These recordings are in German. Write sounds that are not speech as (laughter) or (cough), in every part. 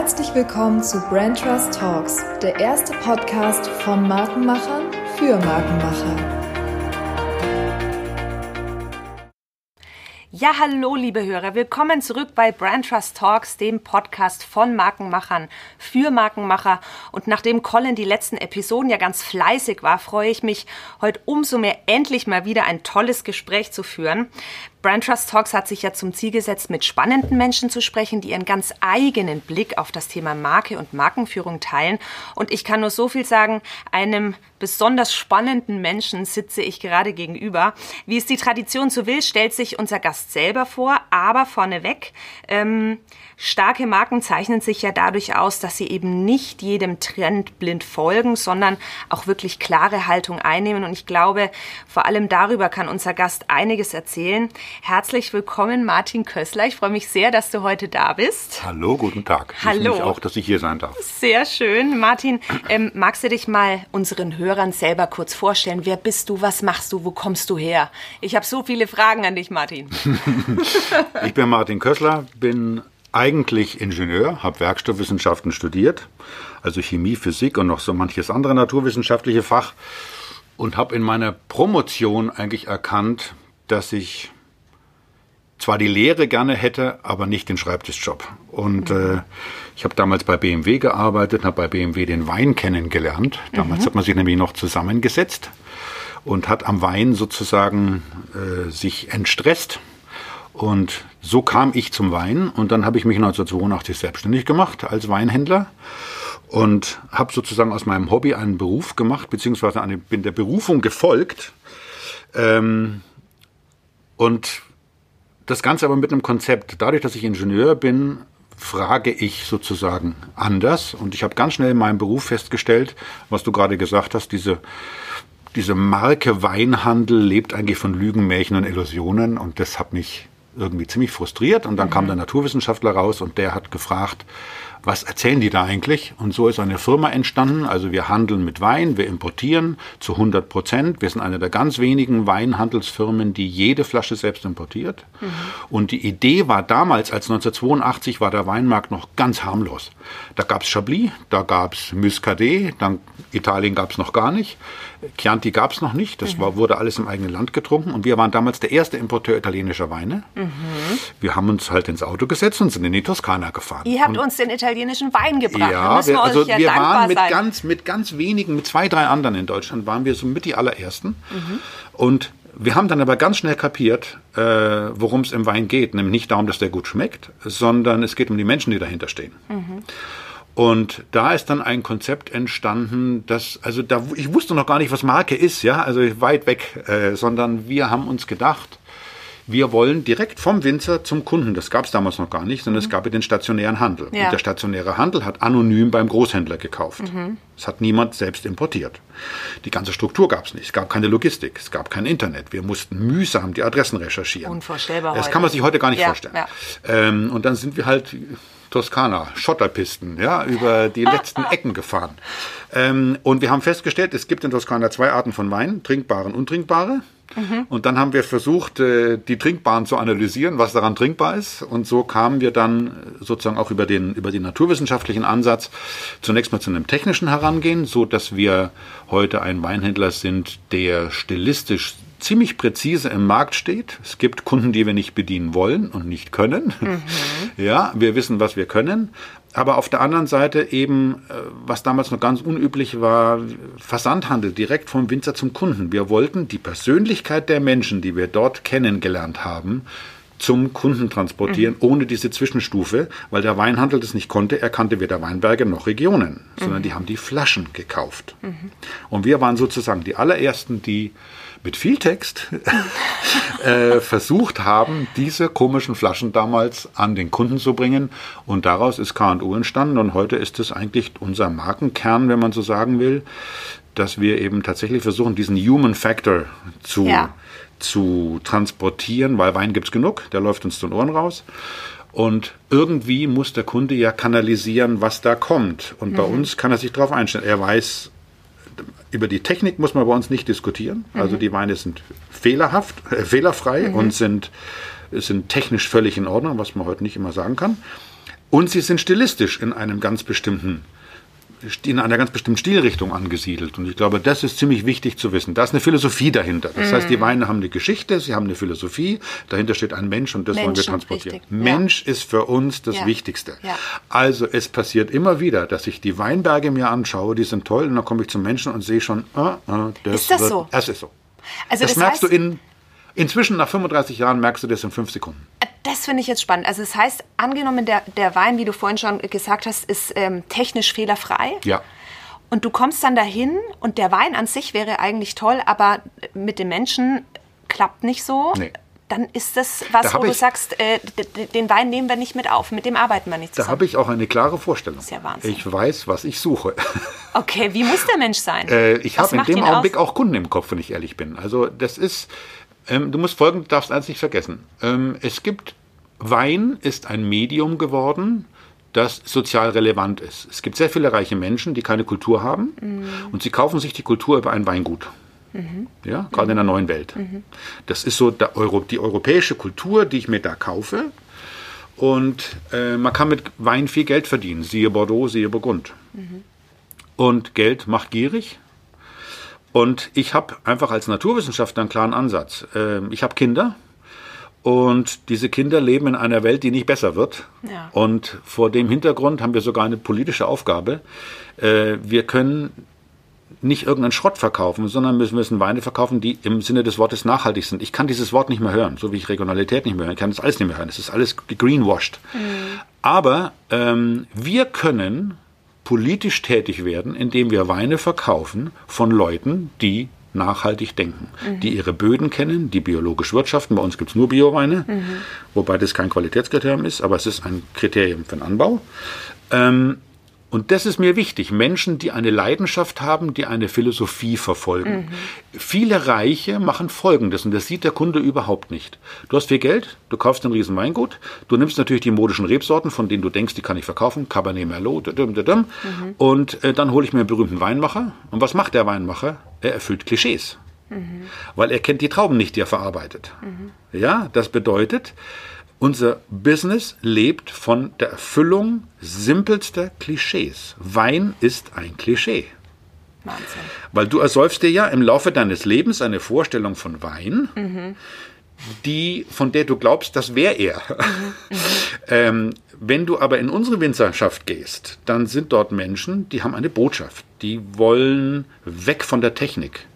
Herzlich willkommen zu Brand Trust Talks, der erste Podcast von Markenmachern für Markenmacher. Ja, hallo, liebe Hörer. Willkommen zurück bei Brand Trust Talks, dem Podcast von Markenmachern für Markenmacher. Und nachdem Colin die letzten Episoden ja ganz fleißig war, freue ich mich, heute umso mehr endlich mal wieder ein tolles Gespräch zu führen. Brand Trust Talks hat sich ja zum Ziel gesetzt, mit spannenden Menschen zu sprechen, die ihren ganz eigenen Blick auf das Thema Marke und Markenführung teilen. Und ich kann nur so viel sagen, einem besonders spannenden Menschen sitze ich gerade gegenüber. Wie es die Tradition so will, stellt sich unser Gast selber vor, aber vorneweg, ähm, starke Marken zeichnen sich ja dadurch aus, dass sie eben nicht jedem Trend blind folgen, sondern auch wirklich klare Haltung einnehmen. Und ich glaube, vor allem darüber kann unser Gast einiges erzählen. Herzlich willkommen, Martin Kössler. Ich freue mich sehr, dass du heute da bist. Hallo, guten Tag. Ich Hallo. mich auch, dass ich hier sein darf. Sehr schön. Martin, ähm, magst du dich mal unseren Hörern selber kurz vorstellen? Wer bist du? Was machst du? Wo kommst du her? Ich habe so viele Fragen an dich, Martin. (laughs) ich bin Martin Kössler, bin eigentlich Ingenieur, habe Werkstoffwissenschaften studiert, also Chemie, Physik und noch so manches andere naturwissenschaftliche Fach und habe in meiner Promotion eigentlich erkannt, dass ich zwar die Lehre gerne hätte, aber nicht den Schreibtischjob. Und äh, ich habe damals bei BMW gearbeitet, habe bei BMW den Wein kennengelernt. Damals mhm. hat man sich nämlich noch zusammengesetzt und hat am Wein sozusagen äh, sich entstresst. Und so kam ich zum Wein und dann habe ich mich 1982 selbstständig gemacht als Weinhändler und habe sozusagen aus meinem Hobby einen Beruf gemacht, beziehungsweise eine, bin der Berufung gefolgt. Ähm, und das Ganze aber mit einem Konzept. Dadurch, dass ich Ingenieur bin, frage ich sozusagen anders. Und ich habe ganz schnell in meinem Beruf festgestellt, was du gerade gesagt hast, diese, diese Marke Weinhandel lebt eigentlich von Lügen, Märchen und Illusionen. Und das hat mich irgendwie ziemlich frustriert. Und dann mhm. kam der Naturwissenschaftler raus und der hat gefragt, was erzählen die da eigentlich? Und so ist eine Firma entstanden. Also wir handeln mit Wein, wir importieren zu 100 Prozent. Wir sind eine der ganz wenigen Weinhandelsfirmen, die jede Flasche selbst importiert. Mhm. Und die Idee war damals, als 1982 war der Weinmarkt noch ganz harmlos. Da gab es Chablis, da gab es Muscadet, dann Italien gab es noch gar nicht. Chianti gab es noch nicht, das mhm. war, wurde alles im eigenen Land getrunken und wir waren damals der erste Importeur italienischer Weine. Mhm. Wir haben uns halt ins Auto gesetzt und sind in die Toskana gefahren. Ihr habt und, uns den italienischen Wein gebracht. Ja, wir, also ja wir waren mit ganz, mit ganz wenigen, mit zwei, drei anderen in Deutschland, waren wir so mit die allerersten. Mhm. Und wir haben dann aber ganz schnell kapiert, äh, worum es im Wein geht. Nämlich nicht darum, dass der gut schmeckt, sondern es geht um die Menschen, die dahinter stehen. Mhm. Und da ist dann ein Konzept entstanden, das, also da, ich wusste noch gar nicht, was Marke ist, ja, also weit weg, äh, sondern wir haben uns gedacht, wir wollen direkt vom Winzer zum Kunden. Das gab es damals noch gar nicht, sondern mhm. es gab ja den stationären Handel. Ja. Und der stationäre Handel hat anonym beim Großhändler gekauft. Mhm. Es hat niemand selbst importiert. Die ganze Struktur gab es nicht. Es gab keine Logistik, es gab kein Internet. Wir mussten mühsam die Adressen recherchieren. Unvorstellbar. Das heute. kann man sich heute gar nicht ja, vorstellen. Ja. Ähm, und dann sind wir halt Toskana, Schotterpisten, ja, über die letzten (laughs) Ecken gefahren. Ähm, und wir haben festgestellt, es gibt in Toskana zwei Arten von Wein, trinkbare und untrinkbare. Mhm. Und dann haben wir versucht, äh, die Trinkbaren zu analysieren, was daran trinkbar ist. Und so kamen wir dann sozusagen auch über den, über den naturwissenschaftlichen Ansatz zunächst mal zu einem technischen Herangehen, so dass wir heute ein Weinhändler sind, der stilistisch ziemlich präzise im Markt steht. Es gibt Kunden, die wir nicht bedienen wollen und nicht können. Mhm. (laughs) Ja, wir wissen, was wir können. Aber auf der anderen Seite eben, äh, was damals noch ganz unüblich war, Versandhandel direkt vom Winzer zum Kunden. Wir wollten die Persönlichkeit der Menschen, die wir dort kennengelernt haben, zum Kunden transportieren, mhm. ohne diese Zwischenstufe, weil der Weinhandel das nicht konnte. Er kannte weder Weinberge noch Regionen, sondern mhm. die haben die Flaschen gekauft. Mhm. Und wir waren sozusagen die allerersten, die mit viel Text (laughs) äh, versucht haben, diese komischen Flaschen damals an den Kunden zu bringen. Und daraus ist K&U entstanden. Und heute ist es eigentlich unser Markenkern, wenn man so sagen will, dass wir eben tatsächlich versuchen, diesen Human Factor zu, ja. zu transportieren, weil Wein gibt es genug, der läuft uns zu den Ohren raus. Und irgendwie muss der Kunde ja kanalisieren, was da kommt. Und mhm. bei uns kann er sich darauf einstellen. Er weiß, über die Technik muss man bei uns nicht diskutieren. Also mhm. Die Weine sind fehlerhaft, äh, fehlerfrei mhm. und sind, sind technisch völlig in Ordnung, was man heute nicht immer sagen kann. Und sie sind stilistisch in einem ganz bestimmten in einer ganz bestimmten Stilrichtung angesiedelt. Und ich glaube, das ist ziemlich wichtig zu wissen. Da ist eine Philosophie dahinter. Das mm. heißt, die mhm. Weine haben eine Geschichte, sie haben eine Philosophie, dahinter steht ein Mensch und das Menschen, wollen wir transportieren. Richtig. Mensch ja. ist für uns das ja. Wichtigste. Ja. Also es passiert immer wieder, dass ich die Weinberge mir anschaue, die sind toll, und dann komme ich zum Menschen und sehe schon, äh, äh, das ist das wird, so? Es ist so. Also das, das merkst heißt, du in, inzwischen nach 35 Jahren merkst du das in fünf Sekunden. Das finde ich jetzt spannend. Also das heißt, angenommen, der, der Wein, wie du vorhin schon gesagt hast, ist ähm, technisch fehlerfrei. Ja. Und du kommst dann dahin und der Wein an sich wäre eigentlich toll, aber mit dem Menschen klappt nicht so. Nee. Dann ist das was, da wo du sagst, äh, den Wein nehmen wir nicht mit auf, mit dem arbeiten wir nicht zusammen. Da habe ich auch eine klare Vorstellung. Das ist ja Wahnsinn. Ich weiß, was ich suche. (laughs) Okay, wie muss der Mensch sein? Äh, ich habe in dem Augenblick aus? auch Kunden im Kopf, wenn ich ehrlich bin. Also das ist, ähm, du musst folgendes, darfst eins nicht vergessen. Ähm, es gibt, Wein ist ein Medium geworden, das sozial relevant ist. Es gibt sehr viele reiche Menschen, die keine Kultur haben mhm. und sie kaufen sich die Kultur über ein Weingut. Mhm. Ja, gerade mhm. in der neuen Welt. Mhm. Das ist so Euro, die europäische Kultur, die ich mir da kaufe. Und äh, man kann mit Wein viel Geld verdienen. Siehe Bordeaux, siehe Burgund. Mhm. Und Geld macht gierig. Und ich habe einfach als Naturwissenschaftler einen klaren Ansatz. Ähm, ich habe Kinder und diese Kinder leben in einer Welt, die nicht besser wird. Ja. Und vor dem Hintergrund haben wir sogar eine politische Aufgabe. Äh, wir können nicht irgendeinen Schrott verkaufen, sondern wir müssen Weine verkaufen, die im Sinne des Wortes nachhaltig sind. Ich kann dieses Wort nicht mehr hören, so wie ich Regionalität nicht mehr hören kann. Das alles nicht mehr hören. Es ist alles greenwashed. Mhm. Aber ähm, wir können politisch tätig werden, indem wir Weine verkaufen von Leuten, die nachhaltig denken, mhm. die ihre Böden kennen, die biologisch wirtschaften. Bei uns gibt es nur Bioweine, mhm. wobei das kein Qualitätskriterium ist, aber es ist ein Kriterium für den Anbau. Ähm, und das ist mir wichtig. Menschen, die eine Leidenschaft haben, die eine Philosophie verfolgen. Mhm. Viele Reiche machen Folgendes und das sieht der Kunde überhaupt nicht. Du hast viel Geld, du kaufst ein riesen Weingut, du nimmst natürlich die modischen Rebsorten, von denen du denkst, die kann ich verkaufen, Cabernet Merlot, düm, düm, düm, mhm. und äh, dann hole ich mir einen berühmten Weinmacher. Und was macht der Weinmacher? Er erfüllt Klischees. Mhm. Weil er kennt die Trauben nicht, die er verarbeitet. Mhm. Ja, das bedeutet, unser Business lebt von der Erfüllung simpelster Klischees. Wein ist ein Klischee. Wahnsinn. Weil du ersäufst dir ja im Laufe deines Lebens eine Vorstellung von Wein, mhm. die, von der du glaubst, das wäre er. Mhm. ähm, wenn du aber in unsere Winzerschaft gehst, dann sind dort Menschen, die haben eine Botschaft. Die wollen weg von der Technik.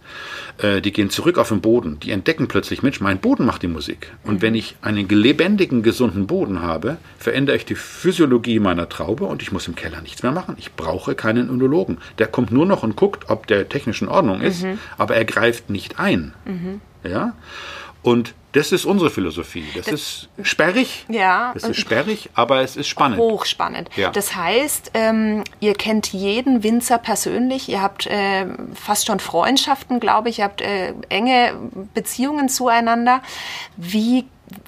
Äh, die gehen zurück auf den Boden, die entdecken plötzlich, Mensch, mein Boden macht die Musik. Und wenn ich einen lebendigen, gesunden Boden habe, verändere ich die Physiologie meiner Traube und ich muss im Keller nichts mehr machen. Ich brauche keinen Önologen. Der kommt nur noch und guckt, ob der technisch in Ordnung ist, mhm. aber er greift nicht ein. Mhm. Ja? Und das ist unsere Philosophie. Das, das ist sperrig. Ja. Das ist sperrig, aber es ist spannend. Hochspannend. Ja. Das heißt, ähm, ihr kennt jeden Winzer persönlich. Ihr habt äh, fast schon Freundschaften, glaube ich. Ihr habt äh, enge Beziehungen zueinander. Wie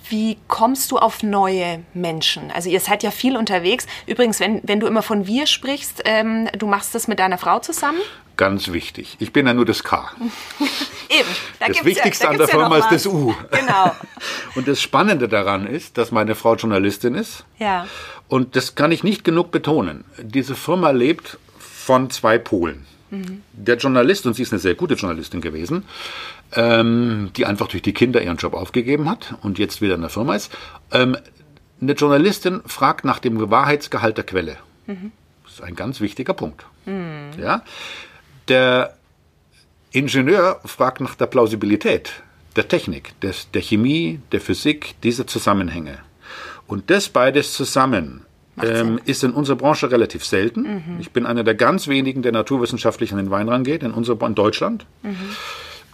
wie kommst du auf neue Menschen? Also ihr seid ja viel unterwegs. Übrigens, wenn, wenn du immer von wir sprichst, ähm, du machst das mit deiner Frau zusammen? Ganz wichtig. Ich bin ja nur das K. (laughs) Eben. Da das Wichtigste ja, da an der Firma ist das U. Genau. (laughs) Und das Spannende daran ist, dass meine Frau Journalistin ist. Ja. Und das kann ich nicht genug betonen. Diese Firma lebt von zwei Polen. Mhm. Der Journalist, und sie ist eine sehr gute Journalistin gewesen, ähm, die einfach durch die Kinder ihren Job aufgegeben hat und jetzt wieder in der Firma ist. Ähm, eine Journalistin fragt nach dem Wahrheitsgehalt der Quelle. Mhm. Das ist ein ganz wichtiger Punkt. Mhm. Ja? Der Ingenieur fragt nach der Plausibilität der Technik, des, der Chemie, der Physik, dieser Zusammenhänge. Und das beides zusammen ähm, ist in unserer Branche relativ selten. Mhm. Ich bin einer der ganz wenigen, der naturwissenschaftlich an den Wein rangeht, in, unserer, in Deutschland. Mhm.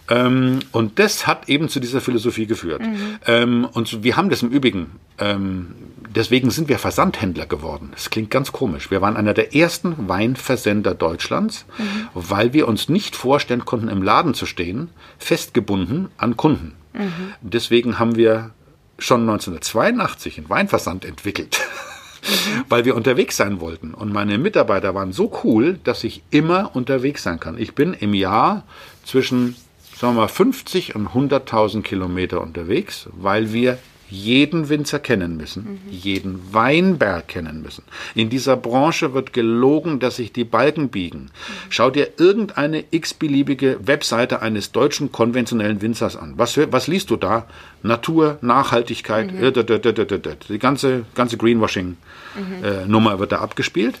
Ähm, und das hat eben zu dieser Philosophie geführt. Mhm. Ähm, und wir haben das im Übrigen, ähm, deswegen sind wir Versandhändler geworden. Das klingt ganz komisch. Wir waren einer der ersten Weinversender Deutschlands, mhm. weil wir uns nicht vorstellen konnten, im Laden zu stehen, festgebunden an Kunden. Mhm. Deswegen haben wir schon 1982 einen Weinversand entwickelt. Mhm. (laughs) weil wir unterwegs sein wollten. Und meine Mitarbeiter waren so cool, dass ich immer unterwegs sein kann. Ich bin im Jahr zwischen sagen wir mal, 50 und 100.000 Kilometer unterwegs, weil wir jeden Winzer kennen müssen, jeden Weinberg kennen müssen. In dieser Branche wird gelogen, dass sich die Balken biegen. Schau dir irgendeine x-beliebige Webseite eines deutschen konventionellen Winzers an. Was, was liest du da? Natur, Nachhaltigkeit, äh, dö, dö. die ganze, ganze Greenwashing-Nummer wird da abgespielt.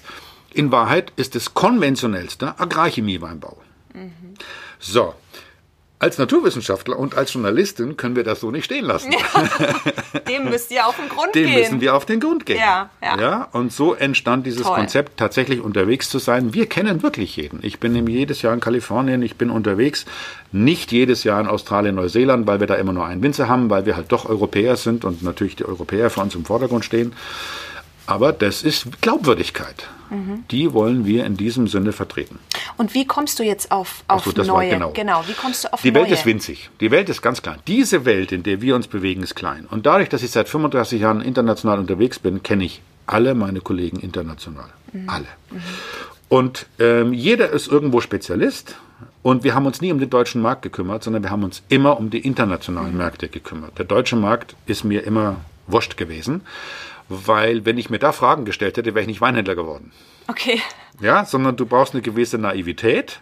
In Wahrheit ist es konventionellster Agrarchemieweinbau. So, als Naturwissenschaftler und als Journalistin können wir das so nicht stehen lassen. (laughs) Dem müsst ihr auf den Grund Dem gehen. müssen wir auf den Grund gehen. Ja, ja. und so entstand dieses Toll. Konzept, tatsächlich unterwegs zu sein. Wir kennen wirklich jeden. Ich bin nämlich jedes Jahr in Kalifornien, ich bin unterwegs. Nicht jedes Jahr in Australien, Neuseeland, weil wir da immer nur einen Winzer haben, weil wir halt doch Europäer sind und natürlich die Europäer für uns im Vordergrund stehen. Aber das ist Glaubwürdigkeit. Mhm. Die wollen wir in diesem Sinne vertreten. Und wie kommst du jetzt auf, auf so, das war neue? genau. wie kommst du auf Die neue? Welt ist winzig. Die Welt ist ganz klein. Diese Welt, in der wir uns bewegen, ist klein. Und dadurch, dass ich seit 35 Jahren international unterwegs bin, kenne ich alle meine Kollegen international. Alle. Und ähm, jeder ist irgendwo Spezialist. Und wir haben uns nie um den deutschen Markt gekümmert, sondern wir haben uns immer um die internationalen Märkte gekümmert. Der deutsche Markt ist mir immer wurscht gewesen, weil wenn ich mir da Fragen gestellt hätte, wäre ich nicht Weinhändler geworden. Okay. Ja, sondern du brauchst eine gewisse Naivität,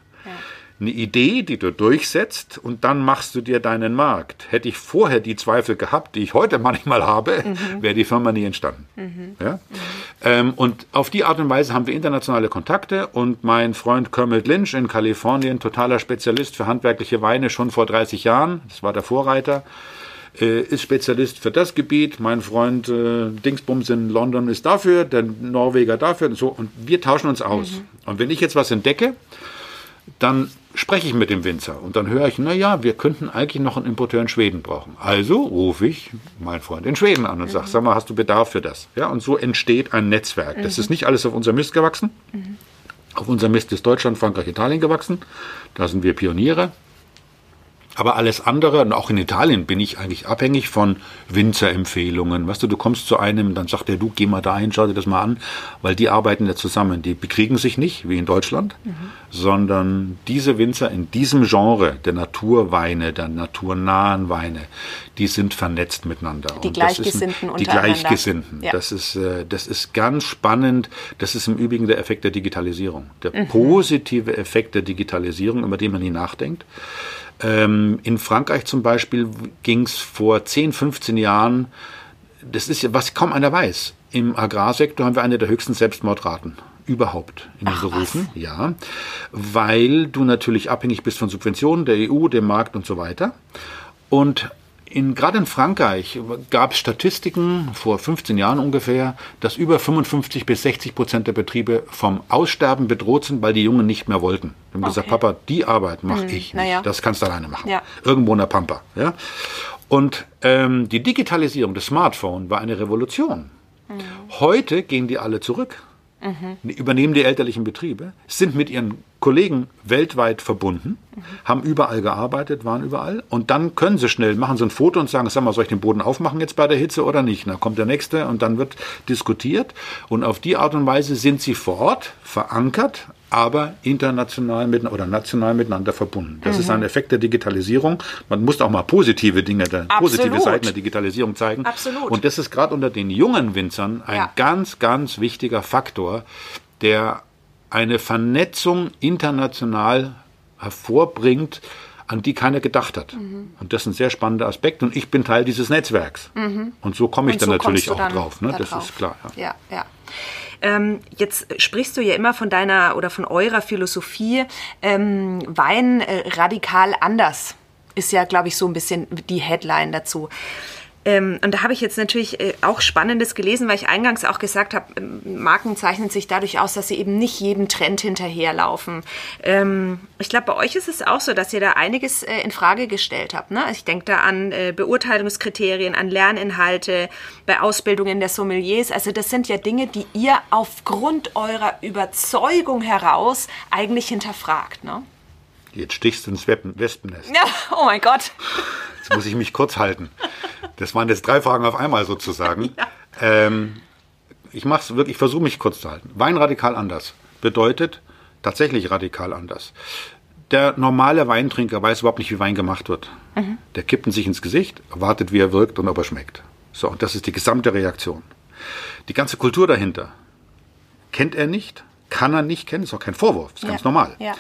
eine Idee, die du durchsetzt und dann machst du dir deinen Markt. Hätte ich vorher die Zweifel gehabt, die ich heute (laughs) manchmal habe, wäre die Firma nie entstanden. Ja? Ähm, und auf die Art und Weise haben wir internationale Kontakte und mein Freund Kermit Lynch in Kalifornien, totaler Spezialist für handwerkliche Weine schon vor 30 Jahren, das war der Vorreiter, äh, ist Spezialist für das Gebiet. Mein Freund äh, Dingsbums in London ist dafür, der Norweger dafür und so. Und wir tauschen uns aus. Und wenn ich jetzt was entdecke, dann spreche ich mit dem Winzer und dann höre ich, na ja, wir könnten eigentlich noch einen Importeur in Schweden brauchen. Also rufe ich meinen Freund in Schweden an und sage, sag mal, hast du Bedarf für das? Ja, und so entsteht ein Netzwerk. Das ist nicht alles auf unser Mist gewachsen. Auf unser Mist ist Deutschland, Frankreich, Italien gewachsen. Da sind wir Pioniere. Aber alles andere, und auch in Italien bin ich eigentlich abhängig von Winzerempfehlungen. Weißt du, du kommst zu einem, dann sagt der, du geh mal dahin, schau dir das mal an, weil die arbeiten ja zusammen. Die bekriegen sich nicht, wie in Deutschland, sondern diese Winzer in diesem Genre der Naturweine, der naturnahen Weine, die sind vernetzt miteinander. Die Und ist ein- Gleichgesinnten Die. Gleichgesinnten. Ja. Das ist, äh, das ist ganz spannend. Das ist im Übrigen der Effekt der Digitalisierung. Der positive Effekt der Digitalisierung, über den man nie nachdenkt. Ähm, in Frankreich zum Beispiel ging es vor 10, 15 Jahren, das ist ja, was kaum einer weiß. Im Agrarsektor haben wir eine der höchsten Selbstmordraten überhaupt in den Berufen. Ja, weil du natürlich abhängig bist von Subventionen der EU, dem Markt und so weiter. Und in, gerade in Frankreich gab es Statistiken vor 15 Jahren ungefähr, dass über 55 bis 60 Prozent der Betriebe vom Aussterben bedroht sind, weil die Jungen nicht mehr wollten. Die haben gesagt, Okay. Papa, die Arbeit mache ich nicht. ja. Das kannst du alleine machen. Ja. Irgendwo in der Pampa. Ja? Und ähm, die Digitalisierung des Smartphone war eine Revolution. Heute gehen die alle zurück, Die übernehmen die elterlichen Betriebe, sind mit ihren Kollegen weltweit verbunden, haben überall gearbeitet, waren überall und dann können sie schnell, machen sie ein Foto und sagen, sag mal, soll ich den Boden aufmachen jetzt bei der Hitze oder nicht? Dann kommt der nächste und dann wird diskutiert und auf die Art und Weise sind sie vor Ort verankert, aber international mit, oder national miteinander verbunden. Das ist ein Effekt der Digitalisierung. Man muss auch mal positive Dinge, der, positive. Seiten der Digitalisierung zeigen. Absolut. Und das ist gerade unter den jungen Winzern ein Ja. ganz, ganz wichtiger Faktor, der eine Vernetzung international hervorbringt, an die keiner gedacht hat. Mhm. Und das ist ein sehr spannender Aspekt. Und ich bin Teil dieses Netzwerks. Und so komme ich Und dann so natürlich auch dann drauf. Ne? da Das drauf. ist klar. Ja. Ja, ja. Ähm, jetzt sprichst du ja immer von deiner oder von eurer Philosophie, ähm, Wein äh, radikal anders. Ist ja, glaube ich, so ein bisschen die Headline dazu. Ähm, und da habe ich jetzt natürlich äh, auch Spannendes gelesen, weil ich eingangs auch gesagt habe, ähm, Marken zeichnen sich dadurch aus, dass sie eben nicht jedem Trend hinterherlaufen. Ähm, ich glaube, bei euch ist es auch so, dass ihr da einiges äh, in Frage gestellt habt. Ne? Ich denke da an äh, Beurteilungskriterien, an Lerninhalte, bei Ausbildungen der Sommeliers. Also das sind ja Dinge, die ihr aufgrund eurer Überzeugung heraus eigentlich hinterfragt. Ne? Jetzt stichst du ins Wespennest. Ja, oh mein Gott. Jetzt muss ich mich kurz halten. Das waren jetzt drei Fragen auf einmal sozusagen. (laughs) Ähm, ich mach's wirklich, ich versuche mich kurz zu halten. Wein radikal anders bedeutet tatsächlich radikal anders. Der normale Weintrinker weiß überhaupt nicht, wie Wein gemacht wird. Der kippt ihn sich ins Gesicht, wartet, wie er wirkt und ob er schmeckt. So, und das ist die gesamte Reaktion. Die ganze Kultur dahinter kennt er nicht, kann er nicht kennen, ist auch kein Vorwurf, ist Ja. ganz normal. Ja.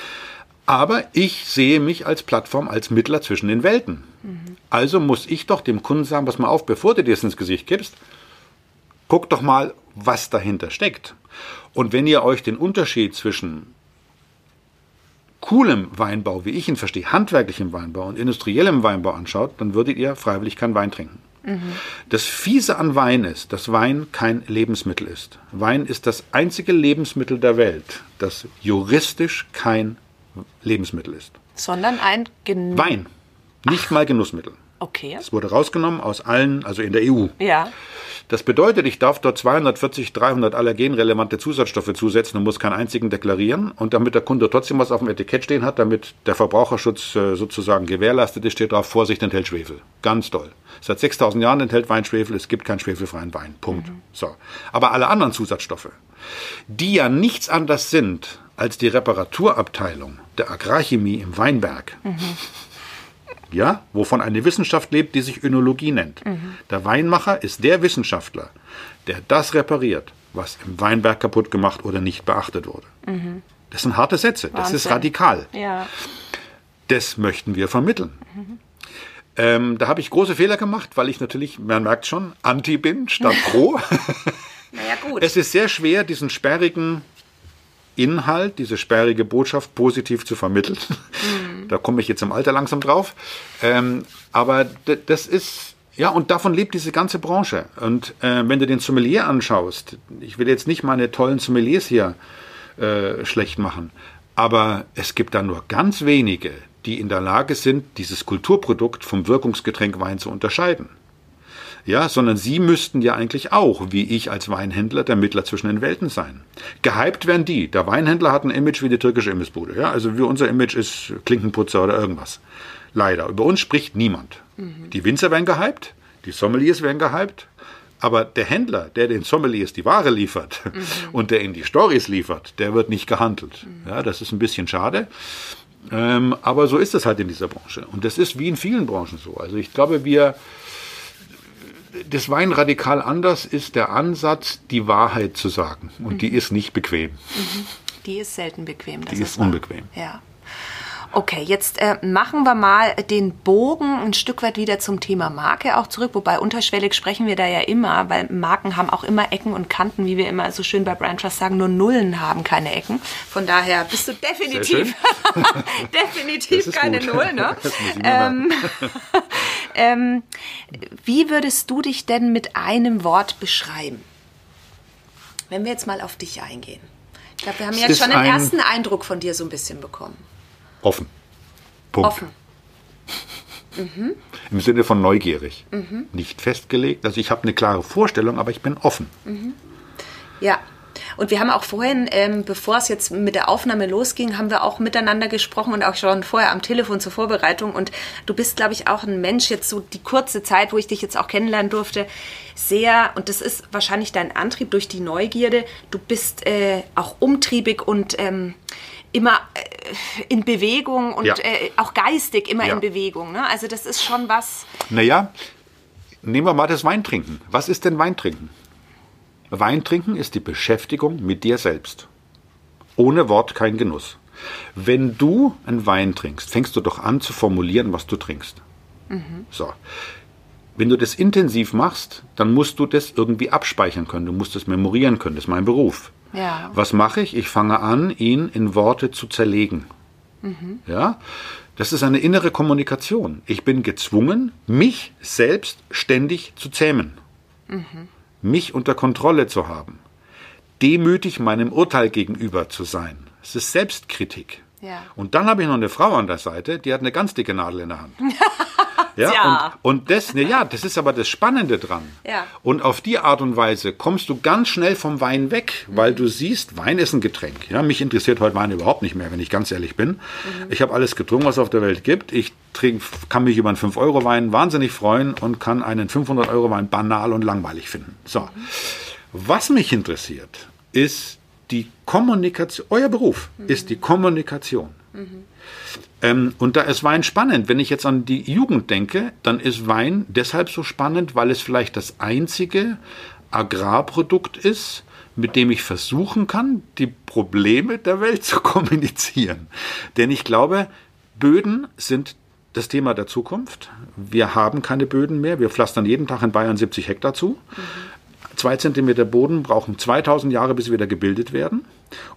Aber ich sehe mich als Plattform, als Mittler zwischen den Welten. Also muss ich doch dem Kunden sagen, pass mal auf, bevor du dir das ins Gesicht gibst, guck doch mal, was dahinter steckt. Und wenn ihr euch den Unterschied zwischen coolem Weinbau, wie ich ihn verstehe, handwerklichem Weinbau und industriellem Weinbau anschaut, dann würdet ihr freiwillig keinen Wein trinken. Das Fiese an Wein ist, dass Wein kein Lebensmittel ist. Wein ist das einzige Lebensmittel der Welt, das juristisch kein Lebensmittel ist. Sondern ein Gen Wein, nicht mal Genussmittel. Okay. Es wurde rausgenommen aus allen, also in der EU. Ja. Das bedeutet, ich darf dort 240, 300 allergenrelevante Zusatzstoffe zusetzen und muss keinen einzigen deklarieren. Und damit der Kunde trotzdem was auf dem Etikett stehen hat, damit der Verbraucherschutz äh, sozusagen gewährleistet ist, steht drauf, Vorsicht, enthält Schwefel. Ganz toll. Seit 6000 Jahren enthält Wein Schwefel, es gibt keinen schwefelfreien Wein. Punkt. So. Aber alle anderen Zusatzstoffe, die ja nichts anderes sind als die Reparaturabteilung der Agrarchemie im Weinberg, ja, wovon eine Wissenschaft lebt, die sich Önologie nennt. Der Weinmacher ist der Wissenschaftler, der das repariert, was im Weinberg kaputt gemacht oder nicht beachtet wurde. Das sind harte Sätze, das ist Wahnsinn. radikal. Ja. Das möchten wir vermitteln. Ähm, da habe ich große Fehler gemacht, weil ich natürlich, man merkt schon, anti bin statt (laughs) pro. Naja, gut. Es ist sehr schwer, diesen sperrigen Inhalt, diese sperrige Botschaft positiv zu vermitteln. Da komme ich jetzt im Alter langsam drauf. Ähm, aber das ist, ja, und davon lebt diese ganze Branche. Und äh, wenn du den Sommelier anschaust, ich will jetzt nicht meine tollen Sommeliers hier äh, schlecht machen, aber es gibt da nur ganz wenige, die in der Lage sind, dieses Kulturprodukt vom Wirkungsgetränk Wein zu unterscheiden. Ja, sondern sie müssten ja eigentlich auch, wie ich als Weinhändler, der Mittler zwischen den Welten sein. Gehypt werden die. Der Weinhändler hat ein Image wie die türkische Imbissbude. Ja, also wie unser Image ist Klinkenputzer oder irgendwas. Leider. Über uns spricht niemand. Die Winzer werden gehypt, die Sommeliers werden gehypt, aber der Händler, der den Sommeliers die Ware liefert (laughs) und der ihnen die Stories liefert, der wird nicht gehandelt. Ja, das ist ein bisschen schade. Ähm, aber so ist es halt in dieser Branche. Und das ist wie in vielen Branchen so. Also ich glaube, wir, das Wein radikal anders ist der Ansatz, die Wahrheit zu sagen. Und die ist nicht bequem. Die ist selten bequem. Das Die ist wahr. unbequem. Ja. Okay, jetzt äh, machen wir mal den Bogen ein Stück weit wieder zum Thema Marke auch zurück. Wobei unterschwellig sprechen wir da ja immer, weil Marken haben auch immer Ecken und Kanten, wie wir immer so schön bei Brand Trust sagen, nur Nullen haben keine Ecken. Von daher bist du definitiv, (laughs) definitiv ist keine gut. Null. Ne? Das (laughs) Ähm, wie würdest du dich denn mit einem Wort beschreiben? Wenn wir jetzt mal auf dich eingehen. Ich glaube, wir haben Es jetzt schon ein- ersten Eindruck von dir so ein bisschen bekommen. Offen. Punkt. Offen. Im Sinne von neugierig. Mhm. Nicht festgelegt. Also ich habe eine klare Vorstellung, aber ich bin offen. Ja. Und wir haben auch vorhin, ähm, bevor es jetzt mit der Aufnahme losging, haben wir auch miteinander gesprochen und auch schon vorher am Telefon zur Vorbereitung. Und du bist, glaube ich, auch ein Mensch, jetzt so die kurze Zeit, wo ich dich jetzt auch kennenlernen durfte, sehr, und das ist wahrscheinlich dein Antrieb durch die Neugierde, du bist äh, auch umtriebig und ähm, immer äh, in Bewegung und Ja. äh, auch geistig immer Ja. in Bewegung. Ne? Also das ist schon was, Naja, nehmen wir mal das Weintrinken. Was ist denn Weintrinken? Weintrinken ist die Beschäftigung mit dir selbst. Ohne Wort kein Genuss. Wenn du einen Wein trinkst, fängst du doch an zu formulieren, was du trinkst. So. Wenn du das intensiv machst, dann musst du das irgendwie abspeichern können. Du musst es memorieren können. Das ist mein Beruf. Ja. Was mache ich? Ich fange an, ihn in Worte zu zerlegen. Ja, das ist eine innere Kommunikation. Ich bin gezwungen, mich selbst ständig zu zähmen, mich unter Kontrolle zu haben, demütig meinem Urteil gegenüber zu sein. Es ist Selbstkritik. Ja. Und dann habe ich noch eine Frau an der Seite, die hat eine ganz dicke Nadel in der Hand. (laughs) (laughs) Ja, Ja. Und, und das, ne, ja, das ist aber das Spannende dran. Ja. Und auf die Art und Weise kommst du ganz schnell vom Wein weg, weil du siehst, Wein ist ein Getränk. Ja, mich interessiert heute Wein überhaupt nicht mehr, wenn ich ganz ehrlich bin. Ich habe alles getrunken, was es auf der Welt gibt. Ich trink, kann mich über einen 5-Euro-Wein wahnsinnig freuen und kann einen 500-Euro-Wein banal und langweilig finden. So. Was mich interessiert, ist die Kommunikation. Euer Beruf ist die Kommunikation. Ähm, und da ist Wein spannend. Wenn ich jetzt an die Jugend denke, dann ist Wein deshalb so spannend, weil es vielleicht das einzige Agrarprodukt ist, mit dem ich versuchen kann, die Probleme der Welt (laughs) zu kommunizieren. Denn ich glaube, Böden sind das Thema der Zukunft. Wir haben keine Böden mehr. Wir pflastern jeden Tag in Bayern 70 Hektar zu. Mhm. Zwei Zentimeter Boden brauchen 2000 Jahre, bis sie wieder gebildet werden.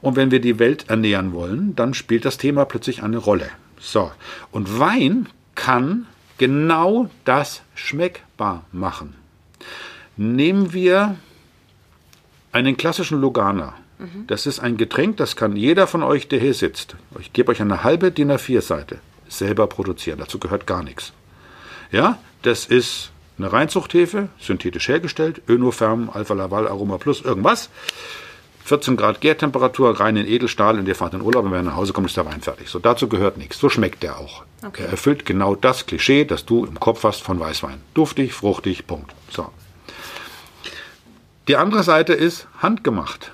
Und wenn wir die Welt ernähren wollen, dann spielt das Thema plötzlich eine Rolle. So. Und Wein kann genau das schmeckbar machen. Nehmen wir einen klassischen Lugana. Mhm. Das ist ein Getränk, das kann jeder von euch, der hier sitzt. Ich gebe euch eine halbe DIN A4-Seite selber produzieren. Dazu gehört gar nichts. Ja, das ist eine Reinzuchthefe, synthetisch hergestellt, Önotherm, Alpha Laval, Aroma Plus, irgendwas. 14 Grad Gärtemperatur, rein in Edelstahl und ihr fahrt in Urlaub und wenn ihr nach Hause kommt, ist der Wein fertig. So, dazu gehört nichts. So schmeckt der auch. Okay. Er erfüllt genau das Klischee, das du im Kopf hast von Weißwein. Duftig, fruchtig, Punkt. So. Die andere Seite ist handgemacht.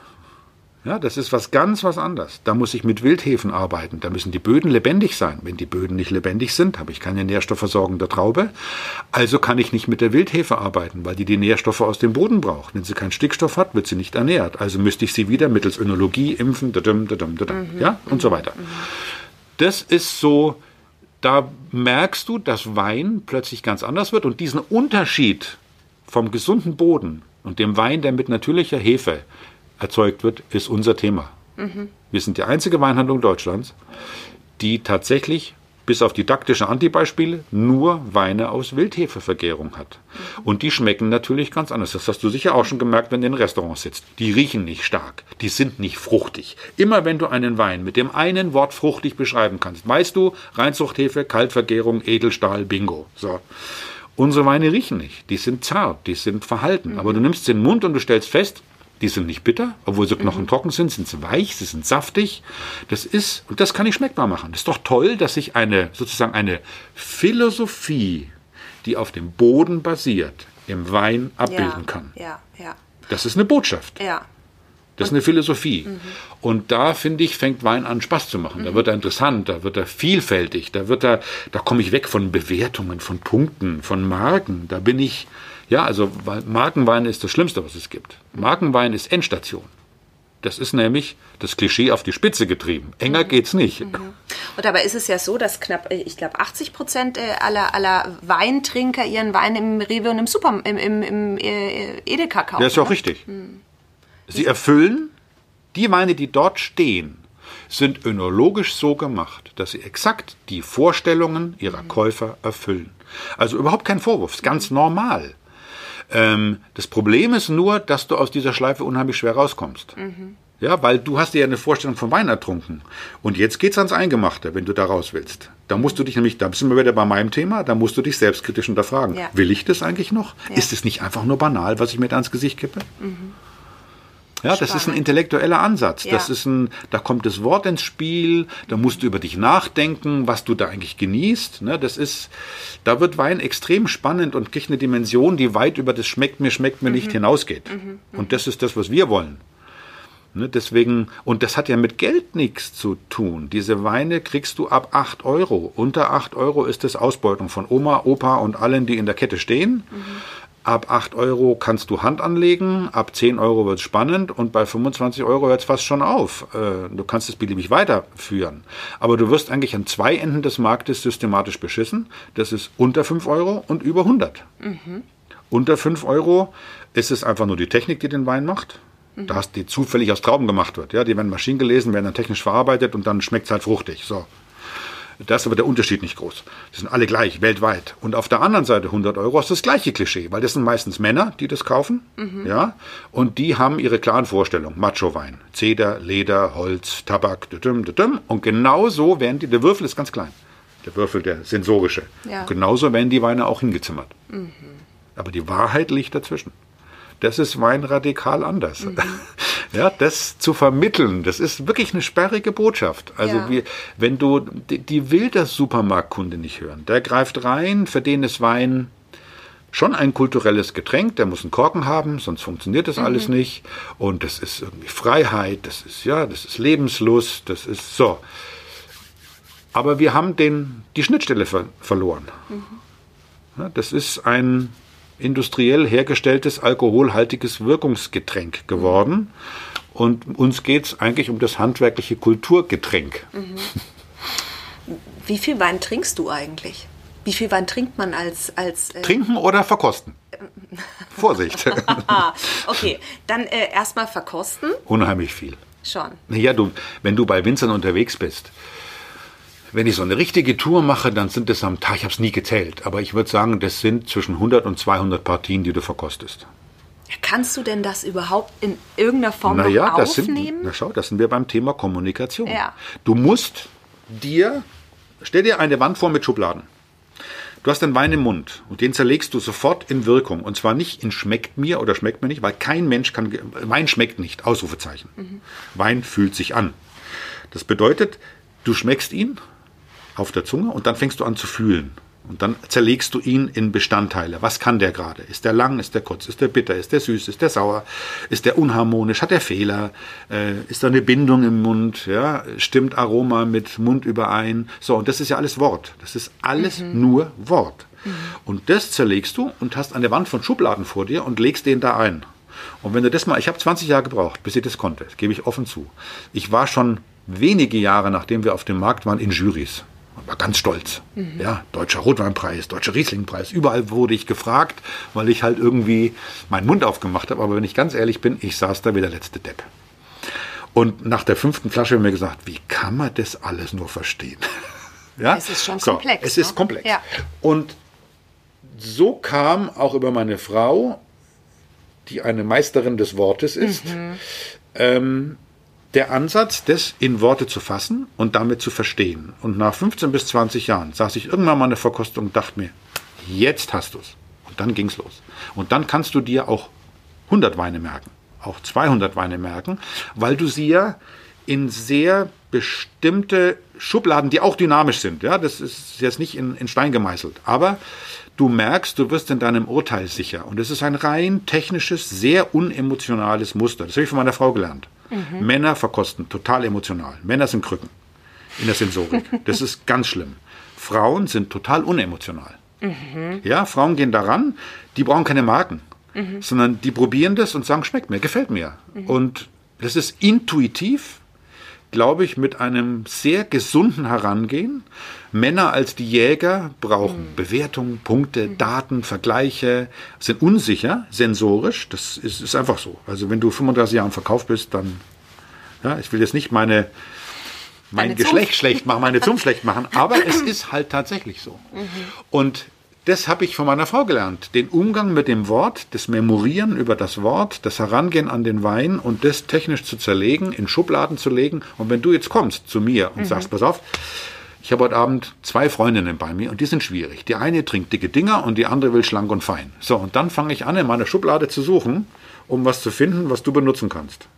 Ja, das ist was ganz was anderes. Da muss ich mit Wildhefen arbeiten. Da müssen die Böden lebendig sein. Wenn die Böden nicht lebendig sind, habe ich keine Nährstoffversorgung der Traube. Also kann ich nicht mit der Wildhefe arbeiten, weil die die Nährstoffe aus dem Boden braucht. Wenn sie keinen Stickstoff hat, wird sie nicht ernährt. Also müsste ich sie wieder mittels Önologie impfen, dadum, dadum, dadum, mhm. ja, und so weiter. Das ist so, da merkst du, dass Wein plötzlich ganz anders wird und diesen Unterschied vom gesunden Boden und dem Wein, der mit natürlicher Hefe erzeugt wird, ist unser Thema. Mhm. Wir sind die einzige Weinhandlung Deutschlands, die tatsächlich bis auf didaktische Antibeispiele nur Weine aus Wildhefevergärung hat. Und die schmecken natürlich ganz anders. Das hast du sicher auch schon gemerkt, wenn du in Restaurants sitzt. Die riechen nicht stark, die sind nicht fruchtig. Immer wenn du einen Wein mit dem einen Wort fruchtig beschreiben kannst, weißt du, Reinzuchthefe, Kaltvergärung, Edelstahl, Bingo. So. Unsere Weine riechen nicht. Die sind zart, die sind verhalten. Mhm. Aber du nimmst den Mund und du stellst fest, die sind nicht bitter, obwohl sie knochentrocken sind, sind sie weich, sie sind saftig. Das ist, und das kann ich schmeckbar machen. Das ist doch toll, dass ich eine, sozusagen eine Philosophie, die auf dem Boden basiert, im Wein abbilden ja, kann. Ja, ja. Das ist eine Botschaft. Ja. Das ist eine Philosophie. Mhm. Und da, finde ich, fängt Wein an, Spaß zu machen. Da wird er interessant, da wird er vielfältig, da wird er, da komme ich weg von Bewertungen, von Punkten, von Marken. Da bin ich, ja, also Markenwein ist das Schlimmste, was es gibt. Markenwein ist Endstation. Das ist nämlich das Klischee auf die Spitze getrieben. Enger mhm. geht's nicht. Mhm. Und dabei ist es ja so, dass knapp, äh, ich glaube, 80 Prozent äh, aller, aller Weintrinker ihren Wein im Rewe und im Super, im, im, im äh, Edeka kaufen. Das ist auch ne? richtig. Mhm. Sie erfüllen die Weine, die dort stehen, sind önologisch so gemacht, dass sie exakt die Vorstellungen ihrer. Käufer erfüllen. Also überhaupt kein Vorwurf, ist ganz normal. Ähm, das Problem ist nur, dass du aus dieser Schleife unheimlich schwer rauskommst. Mhm. Ja, weil du hast dir ja eine Vorstellung von Wein ertrunken. Und jetzt geht's ans Eingemachte, wenn du da raus willst. Da musst du dich nämlich, da sind wir wieder bei meinem Thema, da musst du dich selbstkritisch hinterfragen. Ja. Will ich das eigentlich noch? Ja. Ist es nicht einfach nur banal, was ich mir da ins Gesicht kippe? Mhm. Ja, das ist ein intellektueller Ansatz. Ja. Das ist ein, da kommt das Wort ins Spiel, da musst du über dich nachdenken, was du da eigentlich genießt. Ne, das ist, da wird Wein extrem spannend und kriegt eine Dimension, die weit über das schmeckt mir, schmeckt mir mhm. nicht hinausgeht. Mhm. Mhm. Und das ist das, was wir wollen. Ne, deswegen, und das hat ja mit Geld nichts zu tun. Diese Weine kriegst du ab 8 Euro. Unter 8 Euro ist das Ausbeutung von Oma, Opa und allen, die in der Kette stehen. Mhm. Ab 8 Euro kannst du Hand anlegen, ab 10 Euro wird es spannend und bei 25 Euro hört es fast schon auf. Äh, du kannst es beliebig weiterführen. Aber du wirst eigentlich an zwei Enden des Marktes systematisch beschissen. Das ist unter 5 Euro und über 100. Mhm. Unter 5 Euro ist es einfach nur die Technik, die den Wein macht. Mhm. Da hast die zufällig aus Trauben gemacht wird. Ja, die werden maschinengelesen, werden dann technisch verarbeitet und dann schmeckt es halt fruchtig. So. Da ist aber der Unterschied nicht groß. Die sind alle gleich, weltweit. Und auf der anderen Seite 100 Euro ist das gleiche Klischee, weil das sind meistens Männer, die das kaufen. Mhm. Ja, und die haben ihre klaren Vorstellungen. Macho-Wein. Zeder, Leder, Holz, Tabak, düdüm, düdüm. Und genau so werden die, der Würfel ist ganz klein. Der Würfel, der sensorische. Ja. Genauso werden die Weine auch hingezimmert. Mhm. Aber die Wahrheit liegt dazwischen. Das ist Wein radikal anders. Mhm. (laughs) Ja, das zu vermitteln, das ist wirklich eine sperrige Botschaft. Also ja. wie, wenn du, die, die will das Supermarktkunde nicht hören. Der greift rein, für den ist Wein schon ein kulturelles Getränk, der muss einen Korken haben, sonst funktioniert das mhm. alles nicht. Und das ist irgendwie Freiheit, das ist ja, das ist Lebenslust, das ist so. Aber wir haben den, die Schnittstelle ver verloren. Ja, das ist ein industriell hergestelltes alkoholhaltiges Wirkungsgetränk geworden. Und uns geht es eigentlich um das handwerkliche Kulturgetränk. Wie viel Wein trinkst du eigentlich? Wie viel Wein trinkt man als... als äh Trinken oder verkosten? (laughs) Vorsicht. ah, (laughs) okay, dann äh, erstmal verkosten. Unheimlich viel. Schon. Naja, du, wenn du bei Winzern unterwegs bist, wenn ich so eine richtige Tour mache, dann sind es am Tag, ich habe es nie gezählt, aber ich würde sagen, das sind zwischen 100 und 200 Partien, die du verkostest. Kannst du denn das überhaupt in irgendeiner Form naja, noch das aufnehmen? sind, na schau, das sind wir beim Thema Kommunikation. Ja. Du musst dir, stell dir eine Wand vor mit Schubladen. Du hast einen Wein im Mund und den zerlegst du sofort in Wirkung. Und zwar nicht in schmeckt mir oder schmeckt mir nicht, weil kein Mensch kann, Wein schmeckt nicht, Ausrufezeichen. Wein fühlt sich an. Das bedeutet, du schmeckst ihn auf der Zunge und dann fängst du an zu fühlen. Und dann zerlegst du ihn in Bestandteile. Was kann der gerade? Ist der lang? Ist der kurz? Ist der bitter? Ist der süß? Ist der sauer? Ist der unharmonisch? Hat er Fehler? Äh, ist da eine Bindung im Mund? Ja? Stimmt Aroma mit Mund überein? So, und das ist ja alles Wort. Das ist alles nur Wort. Und das zerlegst du und hast eine Wand von Schubladen vor dir und legst den da ein. Und wenn du das mal, ich habe 20 Jahre gebraucht, bis ich das konnte, das gebe ich offen zu. Ich war schon wenige Jahre, nachdem wir auf dem Markt waren, in Jurys. War ganz stolz. Ja, deutscher Rotweinpreis, deutscher Rieslingpreis. Überall wurde ich gefragt, weil ich halt irgendwie meinen Mund aufgemacht habe. Aber wenn ich ganz ehrlich bin, ich saß da wie der letzte Depp. Und nach der fünften Flasche haben wir gesagt, wie kann man das alles nur verstehen? (laughs) ja? Es ist schon so, komplex, Es ist ne? komplex. Ja. Und so kam auch über meine Frau, die eine Meisterin des Wortes ist, ähm, der Ansatz, das in Worte zu fassen und damit zu verstehen. Und nach 15 bis 20 Jahren saß ich irgendwann mal in der Verkostung und dachte mir, jetzt hast du es. Und dann ging's los. Und dann kannst du dir auch 100 Weine merken, auch 200 Weine merken, weil du sie ja in sehr bestimmte Schubladen, die auch dynamisch sind. Ja, das ist jetzt nicht in, in Stein gemeißelt. Aber du merkst, du wirst in deinem Urteil sicher. Und es ist ein rein technisches, sehr unemotionales Muster. Das habe ich von meiner Frau gelernt. Männer verkosten total emotional. Männer sind Krücken in der Sensorik. (laughs) Das ist ganz schlimm. Frauen sind total unemotional. Ja, Frauen gehen daran, die brauchen keine Marken, sondern die probieren das und sagen, schmeckt mir, gefällt mir. Und das ist intuitiv, glaube ich, mit einem sehr gesunden Herangehen. Männer als die Jäger brauchen Bewertungen, Punkte, Daten, Vergleiche, sind unsicher, sensorisch. Das ist, ist einfach so. Also wenn du 35 Jahre im Verkauf bist, dann, ja, ich will jetzt nicht meine, mein Geschlecht schlecht machen, meine Zunft (laughs) schlecht machen, aber es ist halt tatsächlich so. Und das habe ich von meiner Frau gelernt. Den Umgang mit dem Wort, das Memorieren über das Wort, das Herangehen an den Wein und das technisch zu zerlegen, in Schubladen zu legen. Und wenn du jetzt kommst zu mir und sagst, pass auf, ich habe heute Abend zwei Freundinnen bei mir und die sind schwierig. Die eine trinkt dicke Dinger und die andere will schlank und fein. So, und dann fange ich an, in meiner Schublade zu suchen, um was zu finden, was du benutzen kannst.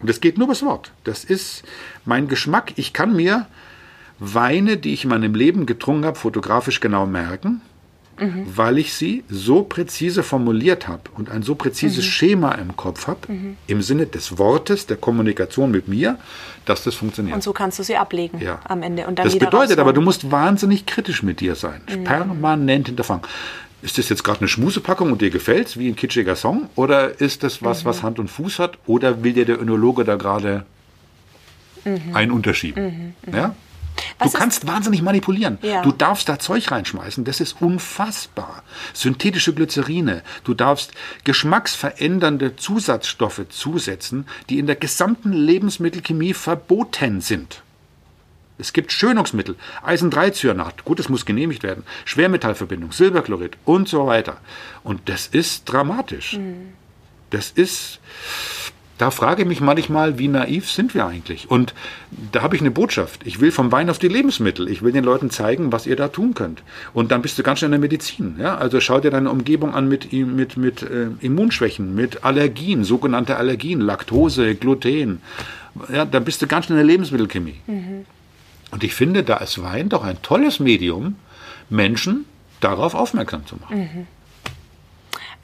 Und das geht nur übers Wort. Das ist mein Geschmack. Ich kann mir Weine, die ich in meinem Leben getrunken habe, fotografisch genau merken, weil ich sie so präzise formuliert habe und ein so präzises Schema im Kopf habe, im Sinne des Wortes, der Kommunikation mit mir, dass das funktioniert. Und so kannst du sie ablegen Ja. am Ende. Und dann das bedeutet aber, rausholen. du musst wahnsinnig kritisch mit dir sein. Permanent hinterfragen. Ist das jetzt gerade eine Schmusepackung und dir gefällt's, wie ein kitschiger Song? Oder ist das was, was Hand und Fuß hat? Oder will dir der Önologe da gerade einen unterschieben? Ja? Was du kannst wahnsinnig manipulieren. Ja. Du darfst da Zeug reinschmeißen. Das ist unfassbar. Synthetische Glycerine. Du darfst geschmacksverändernde Zusatzstoffe zusetzen, die in der gesamten Lebensmittelchemie verboten sind. Es gibt Schönungsmittel, Eisen-3-Cyanat, gut, das muss genehmigt werden, Schwermetallverbindung, Silberchlorid und so weiter. Und das ist dramatisch. Das ist, da frage ich mich manchmal, wie naiv sind wir eigentlich? Und da habe ich eine Botschaft. Ich will vom Wein auf die Lebensmittel. Ich will den Leuten zeigen, was ihr da tun könnt. Und dann bist du ganz schnell in der Medizin. Ja? Also schau dir deine Umgebung an mit, mit, mit äh, Immunschwächen, mit Allergien, sogenannte Allergien, Laktose, Gluten. Ja, dann bist du ganz schnell in der Lebensmittelchemie. Und ich finde, da ist Wein doch ein tolles Medium, Menschen darauf aufmerksam zu machen.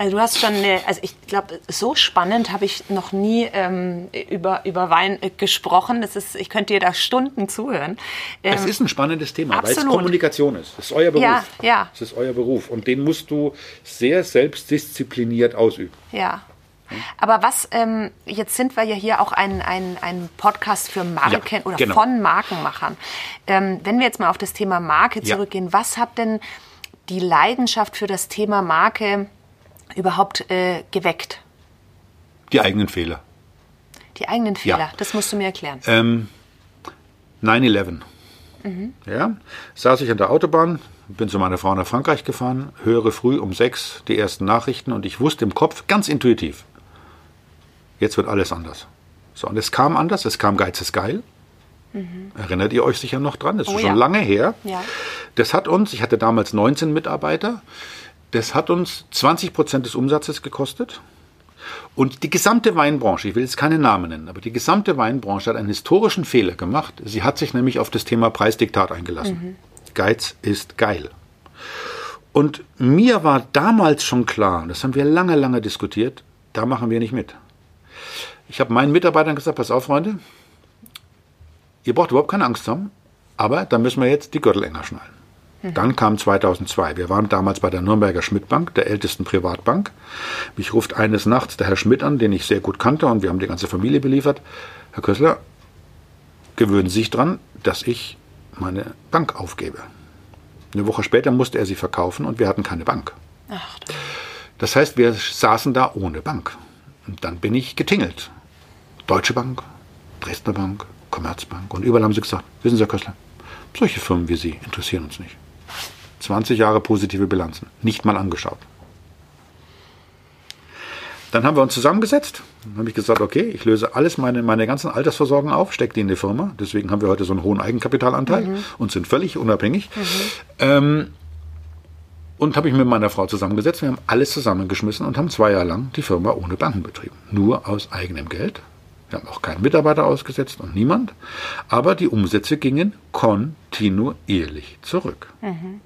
Also du hast schon, eine, also ich glaube, so spannend habe ich noch nie ähm, über, über Wein äh, gesprochen. Das ist, ich könnte dir da Stunden zuhören. Ähm, es ist ein spannendes Thema, weil es Kommunikation ist. Das ist euer Beruf. Ja, ja. Das ist euer Beruf. Und den musst du sehr selbstdiszipliniert ausüben. Ja. Aber was, ähm, jetzt sind wir ja hier auch ein, ein, ein Podcast für Marken ja, oder genau. von Markenmachern. Ähm, wenn wir jetzt mal auf das Thema Marke zurückgehen, ja. was hat denn die Leidenschaft für das Thema Marke überhaupt äh, geweckt? Die eigenen Fehler. Die eigenen Fehler, ja. das musst du mir erklären. Ähm, 9-11. Mhm. Ja, saß ich an der Autobahn, bin zu meiner Frau nach Frankreich gefahren, höre früh um sechs die ersten Nachrichten und ich wusste im Kopf ganz intuitiv, jetzt wird alles anders. So, und es kam anders, es kam Geiz ist geil. Mhm. Erinnert ihr euch sicher noch dran? Das ist oh, schon ja. lange her. Ja. Das hat uns, ich hatte damals 19 Mitarbeiter, das hat uns 20 Prozent des Umsatzes gekostet. Und die gesamte Weinbranche, ich will jetzt keine Namen nennen, aber die gesamte Weinbranche hat einen historischen Fehler gemacht. Sie hat sich nämlich auf das Thema Preisdiktat eingelassen. Mhm. Geiz ist geil. Und mir war damals schon klar, das haben wir lange, lange diskutiert, da machen wir nicht mit. Ich habe meinen Mitarbeitern gesagt, pass auf, Freunde, ihr braucht überhaupt keine Angst haben, aber da müssen wir jetzt die Gürtel enger schnallen. Mhm. Dann kam 2002. Wir waren damals bei der Nürnberger Schmidt-Bank, der ältesten Privatbank. Mich ruft eines Nachts der Herr Schmidt an, den ich sehr gut kannte und wir haben die ganze Familie beliefert. Herr Kössler, gewöhnen Sie sich dran, dass ich meine Bank aufgebe. Eine Woche später musste er sie verkaufen und wir hatten keine Bank. Ach, das heißt, wir saßen da ohne Bank. Und dann bin ich getingelt. Deutsche Bank, Dresdner Bank, Commerzbank. Und überall haben sie gesagt, wissen Sie, Herr Kössler, solche Firmen wie Sie interessieren uns nicht. 20 Jahre positive Bilanzen, nicht mal angeschaut. Dann haben wir uns zusammengesetzt. Dann habe ich gesagt, okay, ich löse alles meine, meine ganzen Altersversorgung auf, stecke die in die Firma. Deswegen haben wir heute so einen hohen Eigenkapitalanteil mhm. und sind völlig unabhängig. Mhm. Ähm, und habe ich mit meiner Frau zusammengesetzt. Wir haben alles zusammengeschmissen und haben zwei Jahre lang die Firma ohne Banken betrieben. Nur aus eigenem Geld. Wir haben auch keinen Mitarbeiter ausgesetzt und niemand. Aber die Umsätze gingen kontinuierlich zurück. Mhm.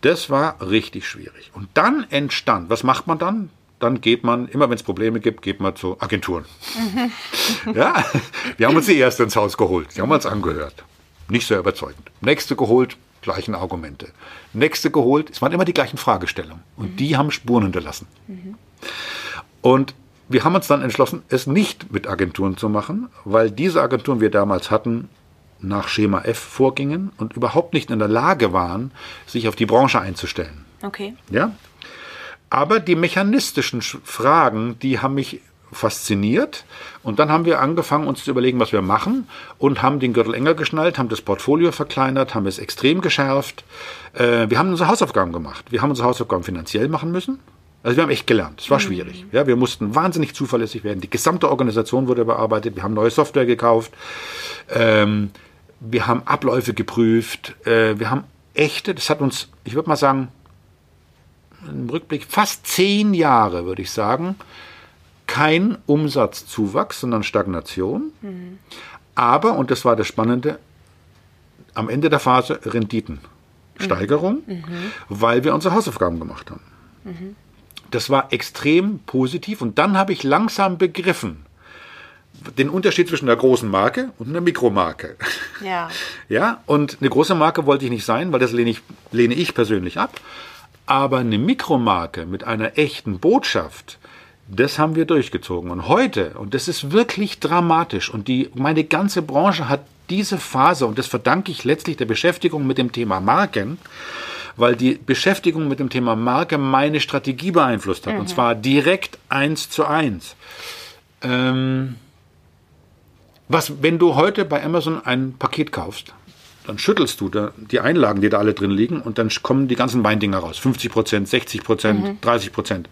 Das war richtig schwierig. Und dann entstand, was macht man dann? Dann geht man, immer wenn es Probleme gibt, geht man zu Agenturen. Mhm. ja, wir haben uns die erste ins Haus geholt. Die haben uns angehört. Nicht sehr überzeugend. Nächste geholt, gleichen Argumente. Nächste geholt, es waren immer die gleichen Fragestellungen. Und mhm. die haben Spuren hinterlassen. Mhm. Und wir haben uns dann entschlossen, es nicht mit Agenturen zu machen, weil diese Agenturen wir damals hatten, nach Schema F vorgingen und überhaupt nicht in der Lage waren, sich auf die Branche einzustellen. Okay. Ja? Aber die mechanistischen Fragen, die haben mich fasziniert. Und dann haben wir angefangen, uns zu überlegen, was wir machen und haben den Gürtel enger geschnallt, haben das Portfolio verkleinert, haben es extrem geschärft. Äh, wir haben unsere Hausaufgaben gemacht. Wir haben unsere Hausaufgaben finanziell machen müssen. Also wir haben echt gelernt. Es war mhm. schwierig. Ja, wir mussten wahnsinnig zuverlässig werden. Die gesamte Organisation wurde bearbeitet. Wir haben neue Software gekauft. Ähm, wir haben Abläufe geprüft. Äh, wir haben echte, das hat uns, ich würde mal sagen, im Rückblick fast zehn Jahre, würde ich sagen, kein Umsatzzuwachs, sondern Stagnation. Mhm. Aber, und das war das Spannende, am Ende der Phase Renditen. Steigerung, mhm. weil wir unsere Hausaufgaben gemacht haben. Mhm. Das war extrem positiv und dann habe ich langsam begriffen, den Unterschied zwischen einer großen Marke und einer Mikromarke. Ja. (laughs) Ja, und eine große Marke wollte ich nicht sein, weil das lehne ich, lehne ich persönlich ab. Aber eine Mikromarke mit einer echten Botschaft, das haben wir durchgezogen. Und heute, und das ist wirklich dramatisch, und die, meine ganze Branche hat diese Phase, und das verdanke ich letztlich der Beschäftigung mit dem Thema Marken, weil die Beschäftigung mit dem Thema Marke meine Strategie beeinflusst hat. Mhm. Und zwar direkt eins zu eins. Ähm, was, wenn du heute bei Amazon ein Paket kaufst, dann schüttelst du da die Einlagen, die da alle drin liegen, und dann kommen die ganzen Weindinger raus. 50 Prozent, 60 Prozent, mhm. 30 Prozent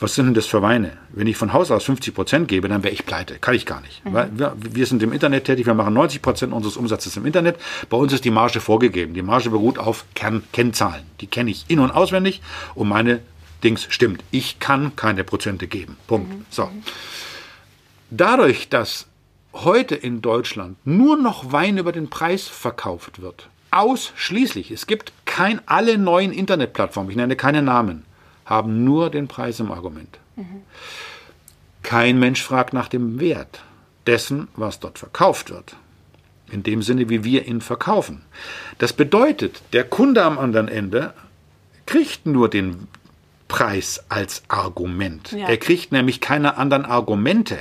was sind denn das für Weine? Wenn ich von Haus aus 50 Prozent gebe, dann wäre ich pleite. Kann ich gar nicht. Mhm. Wir, wir, sind im Internet tätig, wir machen 90 Prozent unseres Umsatzes im Internet. Bei uns ist die Marge vorgegeben. Die Marge beruht auf Kern Kennzahlen. Die kenne ich in- und auswendig und meine Dings stimmt. Ich kann keine Prozente geben. Punkt. Mhm. So. Dadurch, dass heute in Deutschland nur noch Wein über den Preis verkauft wird, ausschließlich, es gibt kein, alle neuen Internetplattformen, ich nenne keine Namen, haben nur den Preis im Argument. Kein Mensch fragt nach dem Wert dessen, was dort verkauft wird. In dem Sinne, wie wir ihn verkaufen. Das bedeutet, der Kunde am anderen Ende kriegt nur den Preis als Argument. Ja. Er kriegt nämlich keine anderen Argumente.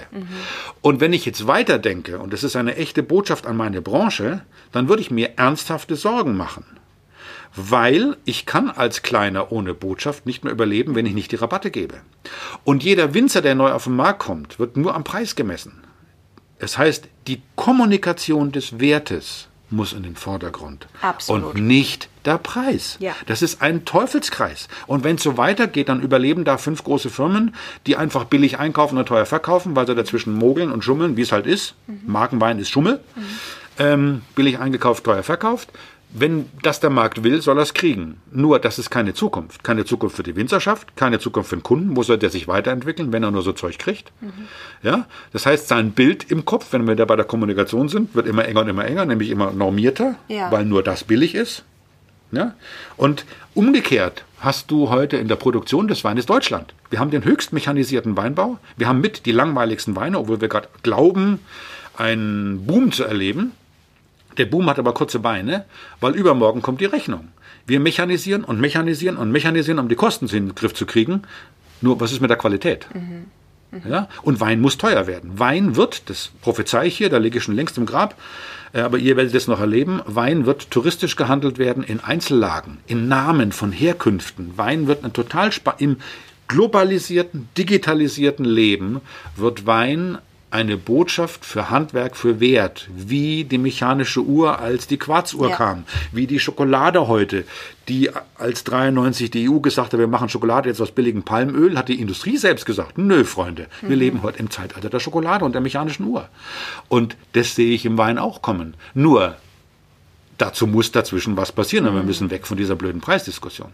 Und wenn ich jetzt weiterdenke, und das ist eine echte Botschaft an meine Branche, dann würde ich mir ernsthafte Sorgen machen. Weil ich kann als Kleiner ohne Botschaft nicht mehr überleben, wenn ich nicht die Rabatte gebe. Und jeder Winzer, der neu auf den Markt kommt, wird nur am Preis gemessen. Das heißt, die Kommunikation des Wertes muss in den Vordergrund. Absolut. Und nicht der Preis. Ja. Das ist ein Teufelskreis. Und wenn es so weitergeht, dann überleben da fünf große Firmen, die einfach billig einkaufen und teuer verkaufen, weil sie dazwischen mogeln und schummeln, wie es halt ist. Markenwein ist Schummel. Ähm, billig eingekauft, teuer verkauft. Wenn das der Markt will, soll er es kriegen. Nur, das ist keine Zukunft. Keine Zukunft für die Winzerschaft, keine Zukunft für den Kunden. Wo soll der sich weiterentwickeln, wenn er nur so Zeug kriegt? Ja? Das heißt, sein Bild im Kopf, wenn wir da bei der Kommunikation sind, wird immer enger und immer enger, nämlich immer normierter, Ja. weil nur das billig ist. Ja? Und umgekehrt hast du heute in der Produktion des Weines Deutschland. Wir haben den höchst mechanisierten Weinbau. Wir haben mit die langweiligsten Weine, obwohl wir gerade glauben, einen Boom zu erleben. Der Boom hat aber kurze Beine, weil übermorgen kommt die Rechnung. Wir mechanisieren und mechanisieren und mechanisieren, um die Kosten in den Griff zu kriegen. Nur, was ist mit der Qualität? Ja? Und Wein muss teuer werden. Wein wird, das prophezei ich hier, da liege ich schon längst im Grab, äh, aber ihr werdet es noch erleben, Wein wird touristisch gehandelt werden in Einzellagen, in Namen von Herkünften. Wein wird ein total im globalisierten, digitalisierten Leben wird Wein eine Botschaft für Handwerk, für Wert, wie die mechanische Uhr, als die Quarzuhr Ja. kam, wie die Schokolade heute, die als 93 die EU gesagt hat, wir machen Schokolade jetzt aus billigem Palmöl, hat die Industrie selbst gesagt, nö, Freunde, wir leben heute im Zeitalter der Schokolade und der mechanischen Uhr. Und das sehe ich im Wein auch kommen. Nur, dazu muss dazwischen was passieren und wir müssen weg von dieser blöden Preisdiskussion.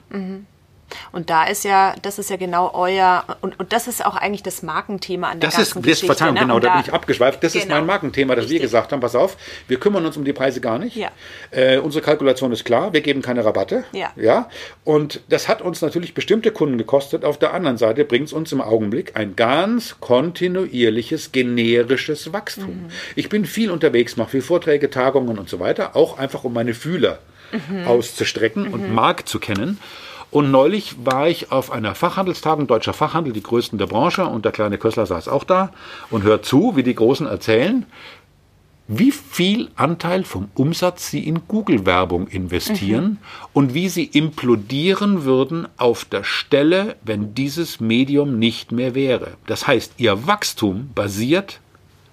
Und da ist ja, das ist ja genau euer, und, und das ist auch eigentlich das Markenthema an der Das ist, ganzen das, Geschichte. Verzeihung, ne? genau, Und da bin ich abgeschweift. Das ist Genau. mein Markenthema, dass wir Richtig. gesagt haben, pass auf, wir kümmern uns um die Preise gar nicht. Ja. Äh, unsere Kalkulation ist klar, wir geben keine Rabatte. Ja. ja. Und das hat uns natürlich bestimmte Kunden gekostet. Auf der anderen Seite bringt es uns im Augenblick ein ganz kontinuierliches, generisches Wachstum. Mhm. Ich bin viel unterwegs, mache viel Vorträge, Tagungen und so weiter, auch einfach um meine Fühler Mhm. auszustrecken und Markt zu kennen. Und neulich war ich auf einer Fachhandelstagung, deutscher Fachhandel, die größten der Branche, und der kleine Kössler saß auch da und hört zu, wie die Großen erzählen, wie viel Anteil vom Umsatz sie in Google-Werbung investieren und wie sie implodieren würden auf der Stelle, wenn dieses Medium nicht mehr wäre. Das heißt, ihr Wachstum basiert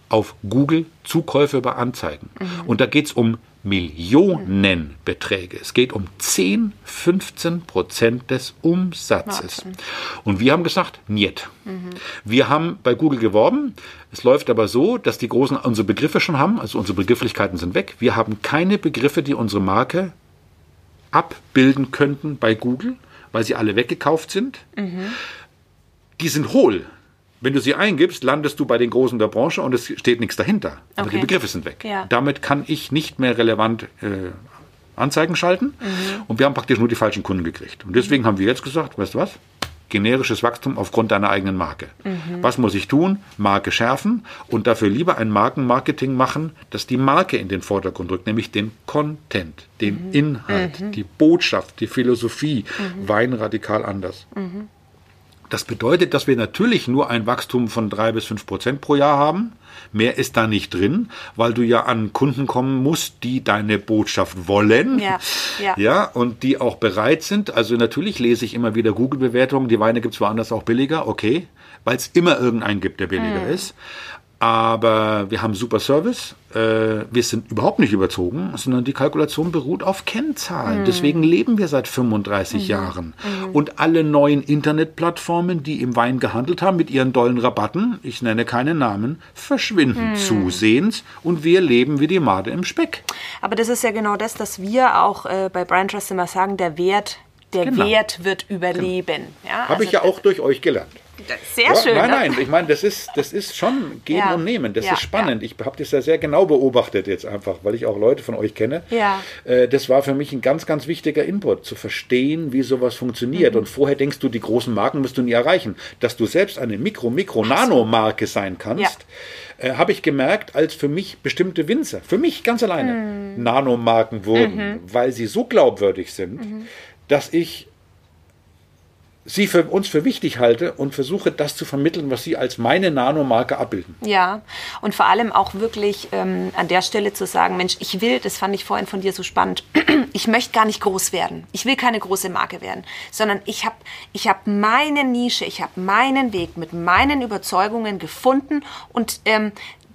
auf Google-Zukäufe über Anzeigen. Und da geht es um Millionenbeträge. Es geht um 10, 15 Prozent des Umsatzes. Und wir haben gesagt, niet. Wir haben bei Google geworben. Es läuft aber so, dass die Großen unsere Begriffe schon haben, also unsere Begrifflichkeiten sind weg. Wir haben keine Begriffe, die unsere Marke abbilden könnten bei Google, weil sie alle weggekauft sind. Die sind hohl. Wenn du sie eingibst, landest du bei den Großen der Branche und es steht nichts dahinter. Aber Okay. die Begriffe sind weg. Ja. Damit kann ich nicht mehr relevant äh, Anzeigen schalten. Und wir haben praktisch nur die falschen Kunden gekriegt. Und deswegen haben wir jetzt gesagt, weißt du was? Generisches Wachstum aufgrund deiner eigenen Marke. Was muss ich tun? Marke schärfen und dafür lieber ein Markenmarketing machen, das die Marke in den Vordergrund rückt, nämlich den Content, den Inhalt, die Botschaft, die Philosophie. Wein radikal anders. Das bedeutet, dass wir natürlich nur ein Wachstum von drei bis fünf Prozent pro Jahr haben. Mehr ist da nicht drin, weil du ja an Kunden kommen musst, die deine Botschaft wollen. Ja, ja. (laughs) ja und die auch bereit sind. Also natürlich lese ich immer wieder Google-Bewertungen. Die Weine gibt es woanders auch billiger, okay, weil es immer irgendeinen gibt, der billiger Hm. ist. Aber wir haben super Service. Äh, wir sind überhaupt nicht überzogen, sondern die Kalkulation beruht auf Kennzahlen. Deswegen leben wir seit 35 Jahren. Und alle neuen Internetplattformen, die im Wein gehandelt haben mit ihren dollen Rabatten, ich nenne keine Namen, verschwinden zusehends und wir leben wie die Made im Speck. Aber das ist ja genau das, dass wir auch äh, bei Brand Trust immer sagen, der Wert, der Genau. Wert wird überleben. Ja, Habe also ich ja auch durch euch gelernt. Sehr Ja, schön. nein, ne? nein, ich meine, das ist, das ist schon Geben Ja. und Nehmen. Das Ja, ist spannend. Ich habe das ja sehr genau beobachtet jetzt einfach, weil ich auch Leute von euch kenne. Ja. Äh, Das war für mich ein ganz, ganz wichtiger Input, zu verstehen, wie sowas funktioniert. Mhm. Und vorher denkst du, die großen Marken musst du nie erreichen. Dass du selbst eine Mikro-, Mikro-, Nano-Marke sein kannst, äh, habe ich gemerkt, als für mich bestimmte Winzer, für mich ganz alleine, Mhm. Nanomarken wurden, weil sie so glaubwürdig sind, Mhm. dass ich sie für uns für wichtig halte und versuche, das zu vermitteln, was sie als meine Nanomarke abbilden. Ja, und vor allem auch wirklich ähm, an der Stelle zu sagen, Mensch, ich will, das fand ich vorhin von dir so spannend, (clears throat) ich möchte gar nicht groß werden. Ich will keine große Marke werden, sondern ich habe ich hab meine Nische, ich habe meinen Weg mit meinen Überzeugungen gefunden und ähm,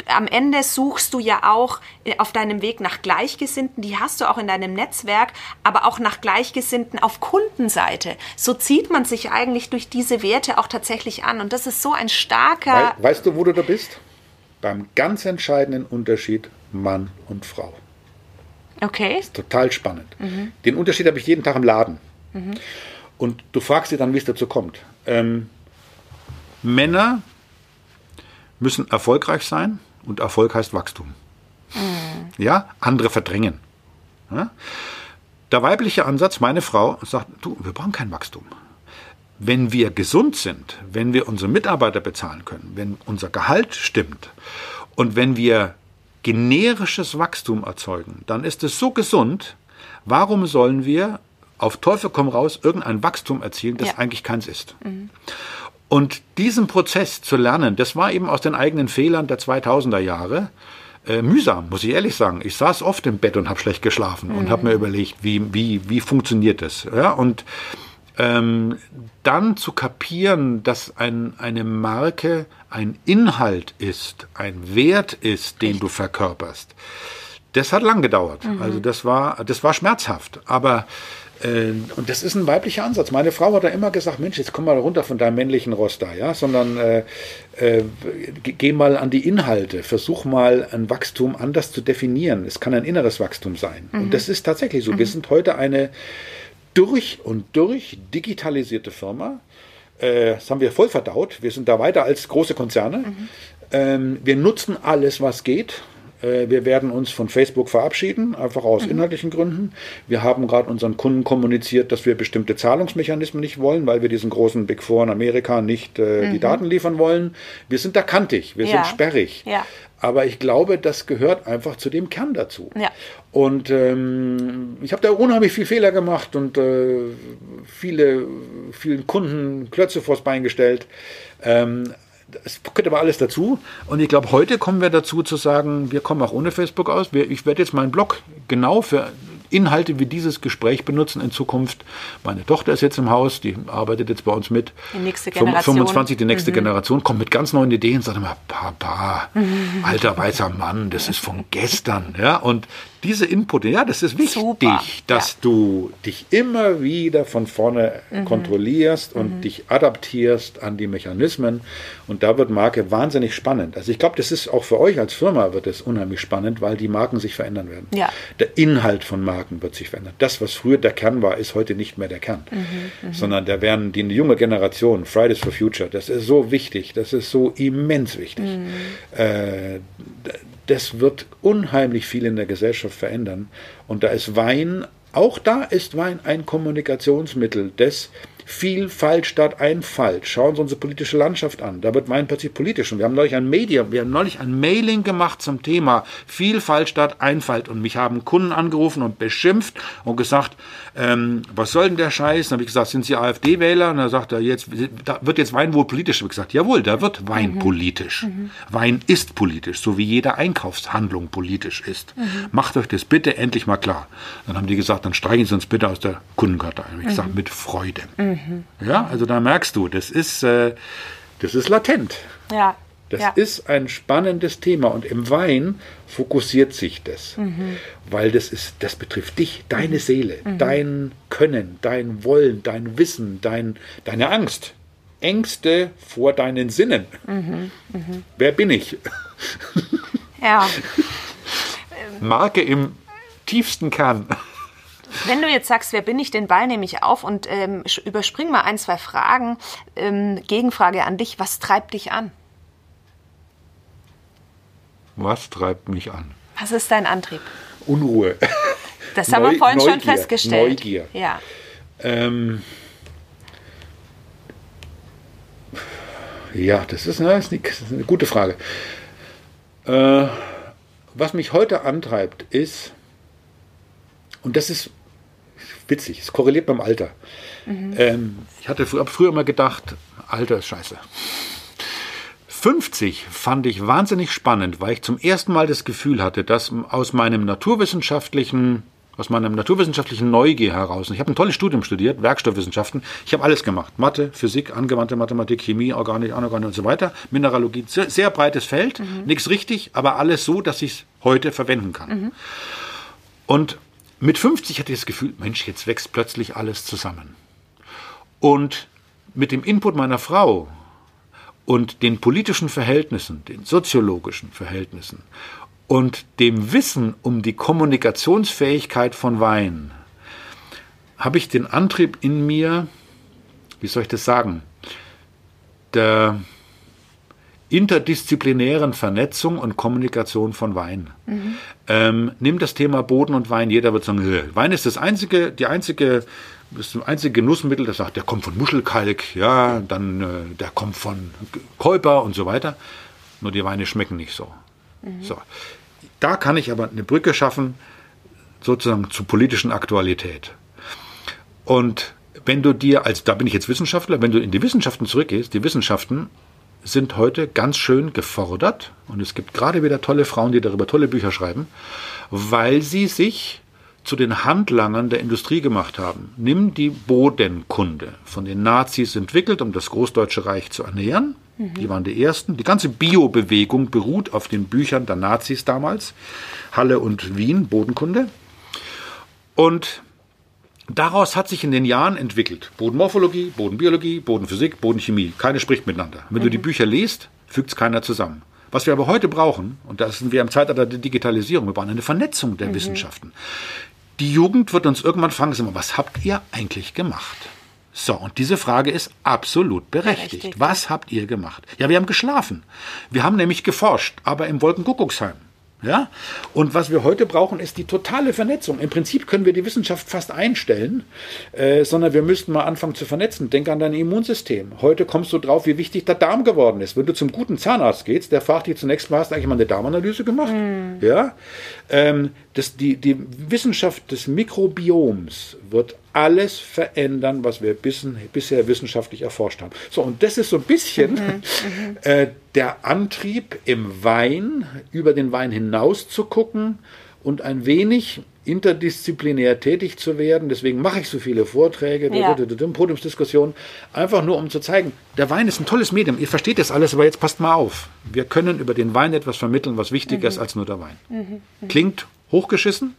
am Ende suchst du ja auch äh, auf deinem Weg nach Gleichgesinnten, die hast du auch in deinem Netzwerk, aber auch nach Gleichgesinnten auf Kundenseite. So zieht man sich eigentlich durch diese Werte auch tatsächlich an und das ist so ein starker... Wei weißt du, wo du da bist? Beim ganz entscheidenden Unterschied Mann und Frau. Okay. Total spannend. Den Unterschied habe ich jeden Tag im Laden. Und du fragst dich dann, wie es dazu kommt. Ähm, Männer müssen erfolgreich sein und Erfolg heißt Wachstum. Ja, andere verdrängen. Ja? Der weibliche Ansatz, meine Frau, sagt, du, wir brauchen kein Wachstum. Wenn wir gesund sind, wenn wir unsere Mitarbeiter bezahlen können, wenn unser Gehalt stimmt und wenn wir generisches Wachstum erzeugen, dann ist es so gesund, warum sollen wir auf Teufel komm raus irgendein Wachstum erzielen, das Ja. eigentlich keins ist. Und diesen Prozess zu lernen, das war eben aus den eigenen Fehlern der 2000er Jahre äh, mühsam, muss ich ehrlich sagen. Ich saß oft im Bett und habe schlecht geschlafen und habe mir überlegt, wie, wie, wie funktioniert das. Ja? Und ähm, dann zu kapieren, dass ein, eine Marke ein Inhalt ist, ein Wert ist, den du verkörperst, das hat lang gedauert. Also das war, das war schmerzhaft. Aber und das ist ein weiblicher Ansatz. Meine Frau hat da immer gesagt, Mensch, jetzt komm mal runter von deinem männlichen Rost da, ja, sondern äh, äh, ge- geh mal an die Inhalte, versuch mal ein Wachstum anders zu definieren. Es kann ein inneres Wachstum sein. Und das ist tatsächlich so. Wir sind heute eine durch und durch digitalisierte Firma. Äh, das haben wir voll verdaut. Wir sind da weiter als große Konzerne. Ähm, wir nutzen alles, was geht. Äh, Wir werden uns von Facebook verabschieden, einfach aus inhaltlichen Gründen. Wir haben gerade unseren Kunden kommuniziert, dass wir bestimmte Zahlungsmechanismen nicht wollen, weil wir diesen großen Big Four in Amerika nicht äh, die Daten liefern wollen. Wir sind da kantig, wir Ja. sind sperrig. Ja. Aber ich glaube, das gehört einfach zu dem Kern dazu. Ja. Und ähm, ich habe da unheimlich viel Fehler gemacht und äh, viele, vielen Kunden Klötze vors Bein gestellt. Ähm, es gehört aber alles dazu. Und ich glaube, heute kommen wir dazu zu sagen, wir kommen auch ohne Facebook aus. Ich werde jetzt meinen Blog genau für Inhalte wie dieses Gespräch benutzen in Zukunft. Meine Tochter ist jetzt im Haus, die arbeitet jetzt bei uns mit. Die nächste Generation. Mhm. 25, die nächste Generation, kommt mit ganz neuen Ideen, sagt immer, Papa, Mhm. alter weißer Mann, das ist von gestern. Ja, und diese Input, ja, das ist wichtig, Super, dass ja. du dich immer wieder von vorne Mhm. kontrollierst und dich adaptierst an die Mechanismen. Und da wird Marke wahnsinnig spannend. Also ich glaube, das ist auch für euch als Firma wird es unheimlich spannend, weil die Marken sich verändern werden. Ja. Der Inhalt von Marken wird sich verändern. Das, was früher der Kern war, ist heute nicht mehr der Kern. Mhm, Sondern da werden die junge Generation, Fridays for Future, das ist so wichtig, das ist so immens wichtig. Mhm. Äh, das wird unheimlich viel in der Gesellschaft verändern. Und da ist Wein, auch da ist Wein ein Kommunikationsmittel, das Vielfalt statt Einfalt. Schauen Sie unsere politische Landschaft an. Da wird Wein plötzlich politisch. Und wir haben neulich ein Medium, wir haben neulich ein Mailing gemacht zum Thema Vielfalt statt Einfalt. Und mich haben Kunden angerufen und beschimpft und gesagt, ähm, was soll denn der Scheiß? Dann habe ich gesagt, sind Sie AfD-Wähler? Und dann sagt er, jetzt da wird jetzt Wein wohl politisch. habe ich gesagt, jawohl, da wird Wein politisch. Wein ist politisch, so wie jede Einkaufshandlung politisch ist. Macht euch das bitte endlich mal klar. Dann haben die gesagt, dann streichen Sie uns bitte aus der Kundenkartei. Dann habe ich gesagt, mit Freude. Ja, also da merkst du, das ist, äh, das ist latent. Ja. Das ja. ist ein spannendes Thema und im Wein fokussiert sich das, weil das ist, das betrifft dich, deine Seele, dein Können, dein Wollen, dein Wissen, dein, deine Angst, Ängste vor deinen Sinnen. Wer bin ich? ja. (laughs) Marke im tiefsten Kern. Wenn du jetzt sagst, wer bin ich, den Ball nehme ich auf und ähm, überspring mal ein, zwei Fragen. Ähm, Gegenfrage an dich, was treibt dich an? Was treibt mich an? Was ist dein Antrieb? Unruhe. Das haben Neu wir vorhin Neugier. schon festgestellt. Neugier. Ja. Ähm, ja, das ist, eine, das ist eine gute Frage. Äh, was mich heute antreibt, ist, und das ist witzig, es korreliert beim Alter. Mhm. Ähm, ich hatte früher, früher immer gedacht, Alter ist scheiße. 50 fand ich wahnsinnig spannend, weil ich zum ersten Mal das Gefühl hatte, dass aus meinem naturwissenschaftlichen aus meinem naturwissenschaftlichen Neugier heraus. Ich habe ein tolles Studium studiert, Werkstoffwissenschaften. Ich habe alles gemacht. Mathe, Physik, angewandte Mathematik, Chemie, Organik, Anorganik und so weiter. Mineralogie, sehr, sehr breites Feld. Mhm. Nichts richtig, aber alles so, dass ich es heute verwenden kann. Mhm. Und mit 50 hatte ich das Gefühl, Mensch, jetzt wächst plötzlich alles zusammen. Und mit dem Input meiner Frau und den politischen Verhältnissen, den soziologischen Verhältnissen und dem Wissen um die Kommunikationsfähigkeit von Wein habe ich den Antrieb in mir, wie soll ich das sagen, der interdisziplinären Vernetzung und Kommunikation von Wein. Mhm. Ähm, nimm das Thema Boden und Wein. Jeder wird sagen, Wein ist das einzige, die einzige, das einzige Genussmittel, das sagt, der kommt von Muschelkalk, ja, dann äh, der kommt von Kolper und so weiter. Nur die Weine schmecken nicht so. Mhm. So. Da kann ich aber eine Brücke schaffen, sozusagen zur politischen Aktualität. Und wenn du dir, als da bin ich jetzt Wissenschaftler, wenn du in die Wissenschaften zurückgehst, die Wissenschaften sind heute ganz schön gefordert und es gibt gerade wieder tolle Frauen, die darüber tolle Bücher schreiben, weil sie sich zu den Handlangern der Industrie gemacht haben. Nimm die Bodenkunde, von den Nazis entwickelt, um das Großdeutsche Reich zu ernähren. Mhm. Die waren die ersten. Die ganze Biobewegung beruht auf den Büchern der Nazis damals. Halle und Wien, Bodenkunde. Und daraus hat sich in den Jahren entwickelt Bodenmorphologie, Bodenbiologie, Bodenphysik, Bodenchemie. Keine spricht miteinander. Wenn mhm. du die Bücher liest, fügt es keiner zusammen. Was wir aber heute brauchen, und da sind wir im Zeitalter der Digitalisierung, wir brauchen eine Vernetzung der mhm. Wissenschaften. Die Jugend wird uns irgendwann fragen, was habt ihr eigentlich gemacht? So, und diese Frage ist absolut berechtigt. berechtigt. Was habt ihr gemacht? Ja, wir haben geschlafen. Wir haben nämlich geforscht, aber im Wolkenkuckucksheim. Ja? Und was wir heute brauchen, ist die totale Vernetzung. Im Prinzip können wir die Wissenschaft fast einstellen, äh, sondern wir müssten mal anfangen zu vernetzen. Denk an dein Immunsystem. Heute kommst du drauf, wie wichtig der Darm geworden ist. Wenn du zum guten Zahnarzt gehst, der fragt dich zunächst mal, hast du eigentlich mal eine Darmanalyse gemacht? Mhm. Ja? Ähm, das, die, die Wissenschaft des Mikrobioms wird alles verändern, was wir bis, bisher wissenschaftlich erforscht haben. So, und das ist so ein bisschen mhm, mhm, (laughs) äh, der Antrieb im Wein, über den Wein hinaus zu gucken und ein wenig interdisziplinär tätig zu werden. Deswegen mache ich so viele Vorträge, ja. Podiumsdiskussionen, einfach nur um zu zeigen, der Wein ist ein tolles Medium. Ihr versteht das alles, aber jetzt passt mal auf. Wir können über den Wein etwas vermitteln, was wichtiger mhm. ist als nur der Wein. Mhm. mhm. Klingt hochgeschissen,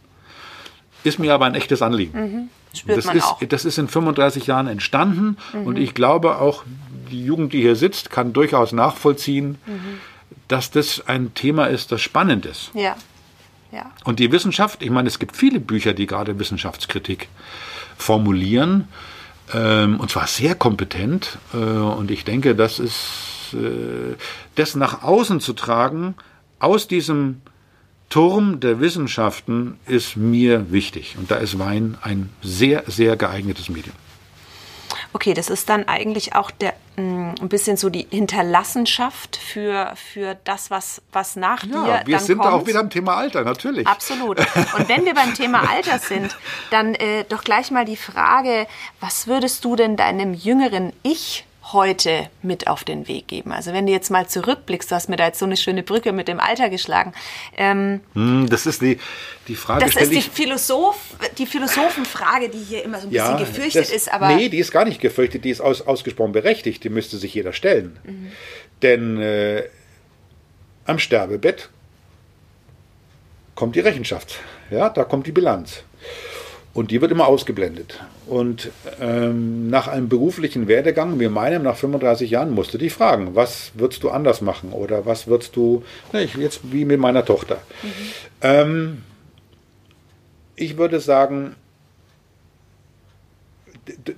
ist mir aber ein echtes Anliegen. Mhm. Das, ist, das ist in 35 Jahren entstanden mhm. und ich glaube auch, die Jugend, die hier sitzt, kann durchaus nachvollziehen, dass das ein Thema ist, das spannend ist. Ja. Ja. Und die Wissenschaft, ich meine, es gibt viele Bücher, die gerade Wissenschaftskritik formulieren, ähm, und zwar sehr kompetent. Äh, und ich denke, das ist, äh, das nach außen zu tragen, aus diesem Turm der Wissenschaften ist mir wichtig. Und da ist Wein ein sehr, sehr geeignetes Medium. Okay, das ist dann eigentlich auch der, mh, mm, ein bisschen so die Hinterlassenschaft für, für das, was, was nach ja, dir wir dann sind kommt. da auch wieder am Thema Alter, natürlich. Absolut. Und wenn wir beim Thema (laughs) Alter sind, dann äh, doch gleich mal die Frage, was würdest du denn deinem jüngeren Ich heute mit auf den Weg geben? Also wenn du jetzt mal zurückblickst, du hast mir da jetzt so eine schöne Brücke mit dem Alter geschlagen. Ähm, hm, das ist die, die Frage. Das ist die, Philosoph, die Philosophenfrage, die hier immer so ein bisschen ja, gefürchtet das, ist. Aber nee, die ist gar nicht gefürchtet, die ist aus, ausgesprochen berechtigt, die müsste sich jeder stellen. Mhm. Denn äh, am Sterbebett kommt die Rechenschaft, ja, da kommt die Bilanz. Und die wird immer ausgeblendet. Und ähm, nach einem beruflichen Werdegang, wie meinem, nach 35 Jahren, musst du dich fragen, was würdest du anders machen? Oder was würdest du, ne, ich, jetzt wie mit meiner Tochter. Mhm. Ähm, ich würde sagen,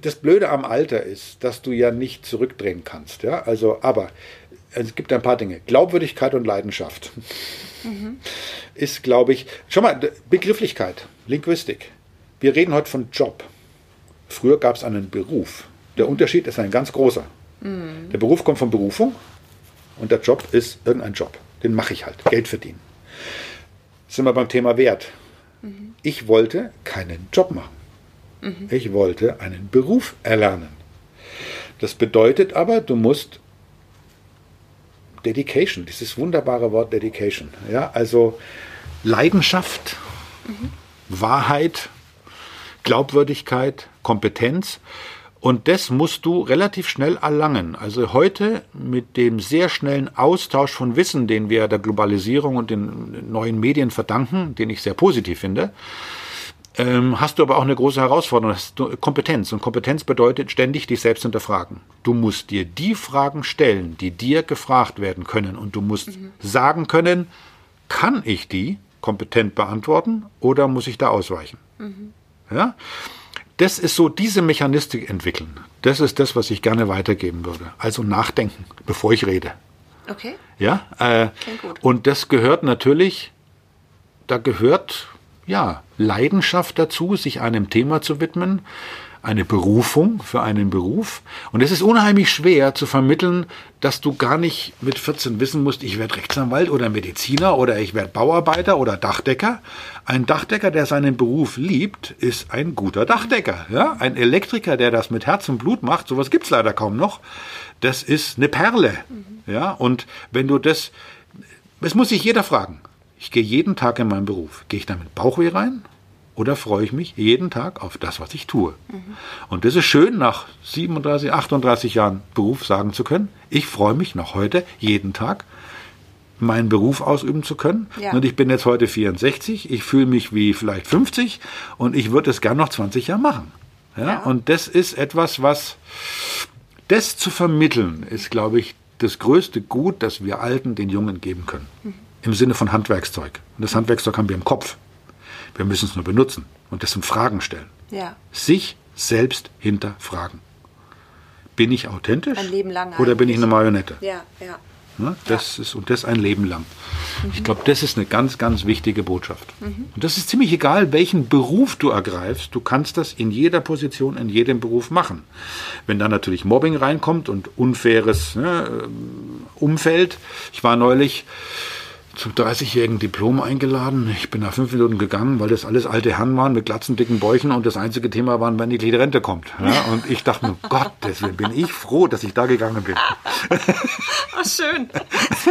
das Blöde am Alter ist, dass du ja nicht zurückdrehen kannst. Ja? Also, aber es gibt ein paar Dinge. Glaubwürdigkeit und Leidenschaft ist, glaube ich, schon mal Begrifflichkeit, Linguistik. Wir reden heute von Job. Früher gab es einen Beruf. Der Unterschied ist ein ganz großer. Der Beruf kommt von Berufung und der Job ist irgendein Job. Den mache ich halt. Geld verdienen. Sind wir beim Thema Wert. Ich wollte keinen Job machen. Ich wollte einen Beruf erlernen. Das bedeutet aber, du musst Dedication, dieses wunderbare Wort Dedication. Ja, also Leidenschaft, Wahrheit, Glaubwürdigkeit, Kompetenz. Und das musst du relativ schnell erlangen. Also heute mit dem sehr schnellen Austausch von Wissen, den wir der Globalisierung und den neuen Medien verdanken, den ich sehr positiv finde, ähm, hast du aber auch eine große Herausforderung, das ist du- Kompetenz. Und Kompetenz bedeutet ständig dich selbst hinterfragen. Du musst dir die Fragen stellen, die dir gefragt werden können. Und du musst sagen können, kann ich die kompetent beantworten oder muss ich da ausweichen? Ja? Das ist so, diese Mechanistik entwickeln. Das ist das, was ich gerne weitergeben würde. Also nachdenken, bevor ich rede. Okay. Ja, äh, Klingt gut. und das gehört natürlich, da gehört ja Leidenschaft dazu, sich einem Thema zu widmen, eine Berufung für einen Beruf. Und es ist unheimlich schwer zu vermitteln, dass du gar nicht mit 14 wissen musst, ich werde Rechtsanwalt oder Mediziner oder ich werde Bauarbeiter oder Dachdecker. Ein Dachdecker, der seinen Beruf liebt, ist ein guter Dachdecker. Ja? Ein Elektriker, der das mit Herz und Blut macht, sowas gibt's leider kaum noch, das ist eine Perle. Ja? Und wenn du das, das muss sich jeder fragen. Ich gehe jeden Tag in meinen Beruf. Gehe ich da mit Bauchweh rein oder freue ich mich jeden Tag auf das, was ich tue? Und das ist schön, nach 37, 38 Jahren Beruf sagen zu können, ich freue mich noch heute jeden Tag meinen Beruf ausüben zu können. Ja. Und ich bin jetzt heute 64, ich fühle mich wie vielleicht 50 und ich würde es gern noch 20 Jahre machen. Ja? Ja. Und das ist etwas, was das zu vermitteln, ist, glaube ich, das größte Gut, das wir Alten den Jungen geben können. Im Sinne von Handwerkszeug. Und das Handwerkszeug haben wir im Kopf. Wir müssen es nur benutzen und das sind Fragen stellen. Ja. Sich selbst hinterfragen. Bin ich authentisch Ein Leben lang oder bin ich eine Marionette? Ja, ja. Ne? Das ist, und das ein Leben lang. Ich glaube, das ist eine ganz, ganz wichtige Botschaft. Und das ist ziemlich egal, welchen Beruf du ergreifst. Du kannst das in jeder Position, in jedem Beruf machen. Wenn da natürlich Mobbing reinkommt und unfaires ne, ähm, Umfeld. Ich war neulich zum 30-jährigen Diplom eingeladen. Ich bin nach fünf Minuten gegangen, weil das alles alte Herren waren mit glatzen, dicken Bäuchen und das einzige Thema war, wann die Rente kommt. Ja? Und ich dachte (laughs) mir, Gott, deswegen bin ich froh, dass ich da gegangen bin. (laughs) Ach, schön.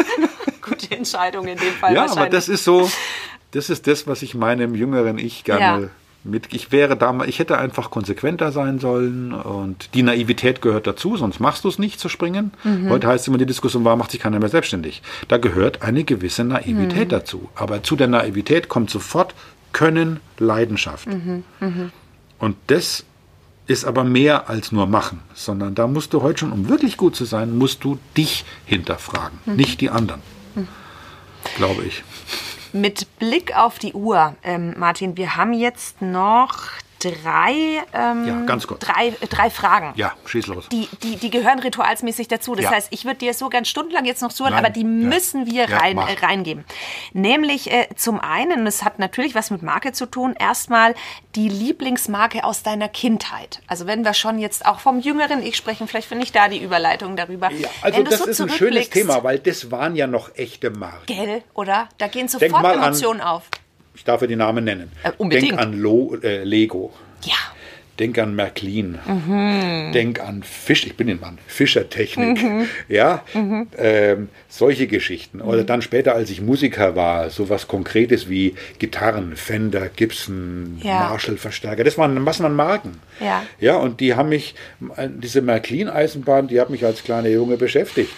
(laughs) Gute Entscheidung in dem Fall Ja, aber das ist so, das ist das, was ich meinem jüngeren Ich gerne Ja. Mit. Ich wäre damals, ich hätte einfach konsequenter sein sollen und die Naivität gehört dazu, sonst machst du es nicht zu springen. Mhm. Heute heißt immer die Diskussion, warum macht sich keiner mehr selbstständig? Da gehört eine gewisse Naivität Mhm. dazu. Aber zu der Naivität kommt sofort Können, Leidenschaft. Mhm. Und das ist aber mehr als nur machen, sondern da musst du heute schon, um wirklich gut zu sein, musst du dich hinterfragen, Mhm. nicht die anderen. Glaube ich. Mit Blick auf die Uhr, ähm, Martin, wir haben jetzt noch drei, ähm, Ja, ganz kurz. drei, drei Fragen. Ja, schieß los. Die, die, die gehören ritualsmäßig dazu. Das Ja. heißt, ich würde dir so gern stundenlang jetzt noch zuhören, Nein. aber die Ja. müssen wir rein, äh, reingeben. Nämlich äh, zum einen, das hat natürlich was mit Marke zu tun, erstmal die Lieblingsmarke aus deiner Kindheit. Also wenn wir schon jetzt auch vom jüngeren Ich sprechen, vielleicht finde ich da die Überleitung darüber. Ja, also das so ist ein schönes Thema, weil das waren ja noch echte Marken. Gell, oder? Da gehen sofort mal an- Emotionen auf. Ich darf ja die Namen nennen. Äh, unbedingt. Denk an Lo, äh, Lego. Ja. Denk an Märklin. Mhm. Denk an Fisch. Ich bin den Mann. Fischertechnik. Mhm. Ja. Ähm, solche Geschichten. Oder dann später, als ich Musiker war, so was Konkretes wie Gitarren, Fender, Gibson, Ja. Marshall-Verstärker. Das waren, was waren Marken. Ja. Ja, und die haben mich, diese Märklin-Eisenbahn, die hat mich als kleiner Junge beschäftigt.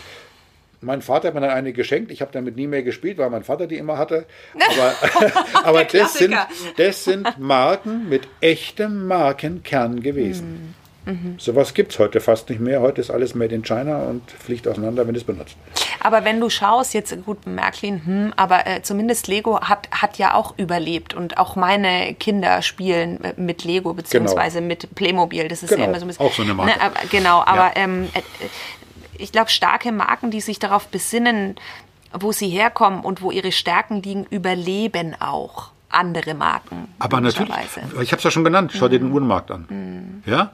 Mein Vater hat mir dann eine geschenkt. Ich habe damit nie mehr gespielt, weil mein Vater die immer hatte. (laughs) Aber, aber das, sind, das sind Marken mit echtem Markenkern gewesen. Mhm. Sowas gibt es heute fast nicht mehr. Heute ist alles made in China und fliegt auseinander, wenn es benutzt. Aber wenn du schaust, jetzt gut, Märklin, hm, aber äh, zumindest Lego hat, hat ja auch überlebt und auch meine Kinder spielen äh, mit Lego beziehungsweise genau. mit Playmobil. Das ist genau. ja immer so ein bisschen. Auch so eine Marke. Ne, aber, genau, aber ja. ähm, äh, ich glaube, starke Marken, die sich darauf besinnen, wo sie herkommen und wo ihre Stärken liegen, überleben auch andere Marken. Aber natürlich, ich habe es ja schon genannt, schau mhm. dir den Uhrenmarkt an. Mhm. Ja?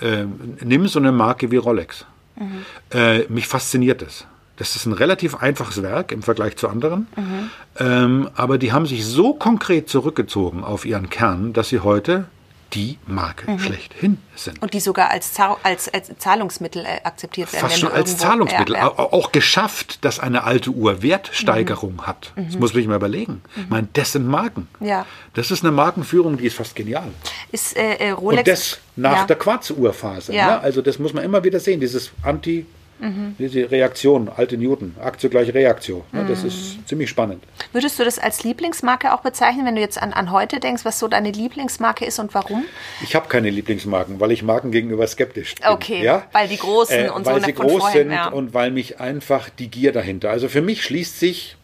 Äh, nimm so eine Marke wie Rolex. Mhm. Äh, mich fasziniert es. Das ist ein relativ einfaches Werk im Vergleich zu anderen. Mhm. Ähm, aber die haben sich so konkret zurückgezogen auf ihren Kern, dass sie heute die Marke mhm. schlechthin sind. Und die sogar als, als, als Zahlungsmittel äh, akzeptiert werden. Fast schon als irgendwo, Zahlungsmittel. Ja, ja. Auch geschafft, dass eine alte Uhr Wertsteigerung mhm. hat. Das mhm. muss man sich mal überlegen. Mhm. Ich meine, das sind Marken. Ja. Das ist eine Markenführung, die ist fast genial. Ist äh, äh Rolex... Und das nach der Quarzuhrphase. Ja. Ne? Also das muss man immer wieder sehen, dieses Anti- Mhm. Diese Reaktion, alte Newton, Aktie gleich Reaktion. Mhm. Das ist ziemlich spannend. Würdest du das als Lieblingsmarke auch bezeichnen, wenn du jetzt an, an heute denkst, was so deine Lieblingsmarke ist und warum? Ich habe keine Lieblingsmarken, weil ich Marken gegenüber skeptisch bin. Okay, ja? weil die großen äh, und weil so sie groß vorhin, sind ja. und weil mich einfach die Gier dahinter. Also für mich schließt sich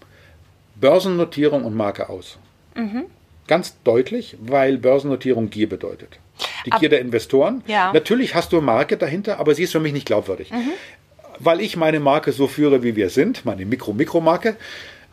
Börsennotierung und Marke aus. Mhm. Ganz deutlich, weil Börsennotierung Gier bedeutet. Die Gier der Investoren. Ja. Natürlich hast du Marke dahinter, aber sie ist für mich nicht glaubwürdig. Mhm weil ich meine Marke so führe, wie wir sind, meine Mikro-Mikro-Marke,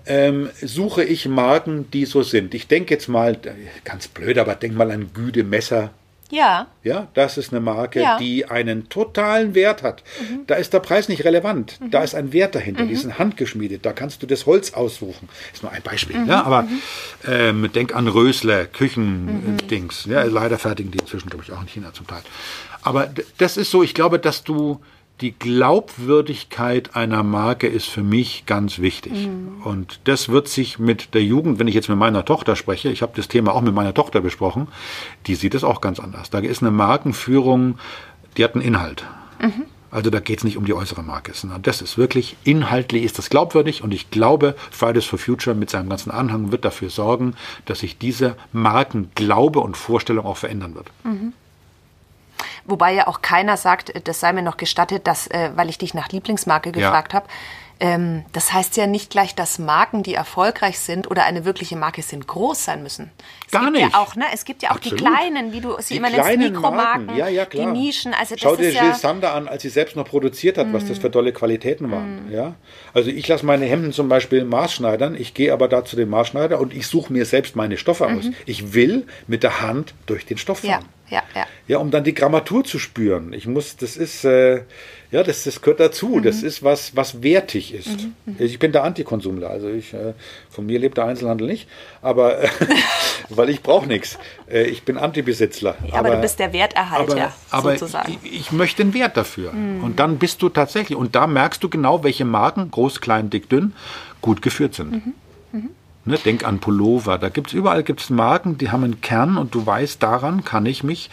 ähm, suche ich Marken, die so sind. Ich denke jetzt mal, ganz blöd, aber denk mal an Güde Messer. Ja. Ja, das ist eine Marke, ja. die einen totalen Wert hat. Mhm. Da ist der Preis nicht relevant. Mhm. Da ist ein Wert dahinter. Mhm. Die sind handgeschmiedet. Da kannst du das Holz aussuchen. Ist nur ein Beispiel. Mhm. Ja, aber mhm. ähm, denk an Rösler, Küchendings. Ja, leider fertigen die inzwischen, glaube ich, auch in China zum Teil. Aber das ist so, ich glaube, dass du die Glaubwürdigkeit einer Marke ist für mich ganz wichtig. Mhm. Und das wird sich mit der Jugend, wenn ich jetzt mit meiner Tochter spreche, ich habe das Thema auch mit meiner Tochter besprochen, die sieht es auch ganz anders. Da ist eine Markenführung, die hat einen Inhalt. Mhm. Also da geht es nicht um die äußere Marke, sondern das ist wirklich inhaltlich ist das glaubwürdig und ich glaube, Fridays for Future mit seinem ganzen Anhang wird dafür sorgen, dass sich diese Markenglaube und Vorstellung auch verändern wird. Mhm. Wobei ja auch keiner sagt, das sei mir noch gestattet, dass, äh, weil ich dich nach Lieblingsmarke gefragt ja. habe, ähm, das heißt ja nicht gleich, dass Marken, die erfolgreich sind oder eine wirkliche Marke sind, groß sein müssen. Es Gar nicht. Ja auch, ne? Es gibt ja auch Absolut. die kleinen, wie du sie die immer nennst, Mikromarken, ja, ja, die Nischen. Also Schau dir ja Jill Sander an, als sie selbst noch produziert hat, mm. was das für tolle Qualitäten waren. Mm. Ja? Also ich lasse meine Hemden zum Beispiel maßschneidern, ich gehe aber da zu dem Maßschneider und ich suche mir selbst meine Stoffe aus. Mhm. Ich will mit der Hand durch den Stoff fahren. Ja, ja, ja. Ja, um dann die Grammatur zu spüren. Ich muss, das ist... Äh, ja, das, das gehört dazu. Mhm. Das ist was, was wertig ist. Mhm. mhm. Ich bin der Antikonsumler. Also ich, äh, von mir lebt der Einzelhandel nicht, aber äh, (laughs) weil ich brauche nichts. Äh, ich bin Antibesitzler. Ja, aber, aber, du bist der Werterhalter, aber, sozusagen. Ich, ich, möchte einen Wert dafür. Mhm. Und dann bist du tatsächlich, und da merkst du genau, welche Marken, groß, klein, dick, dünn, gut geführt sind. Mhm. Ne, denk an Pullover. Da gibt's überall gibt's Marken, die haben einen Kern und du weißt, daran kann ich mich.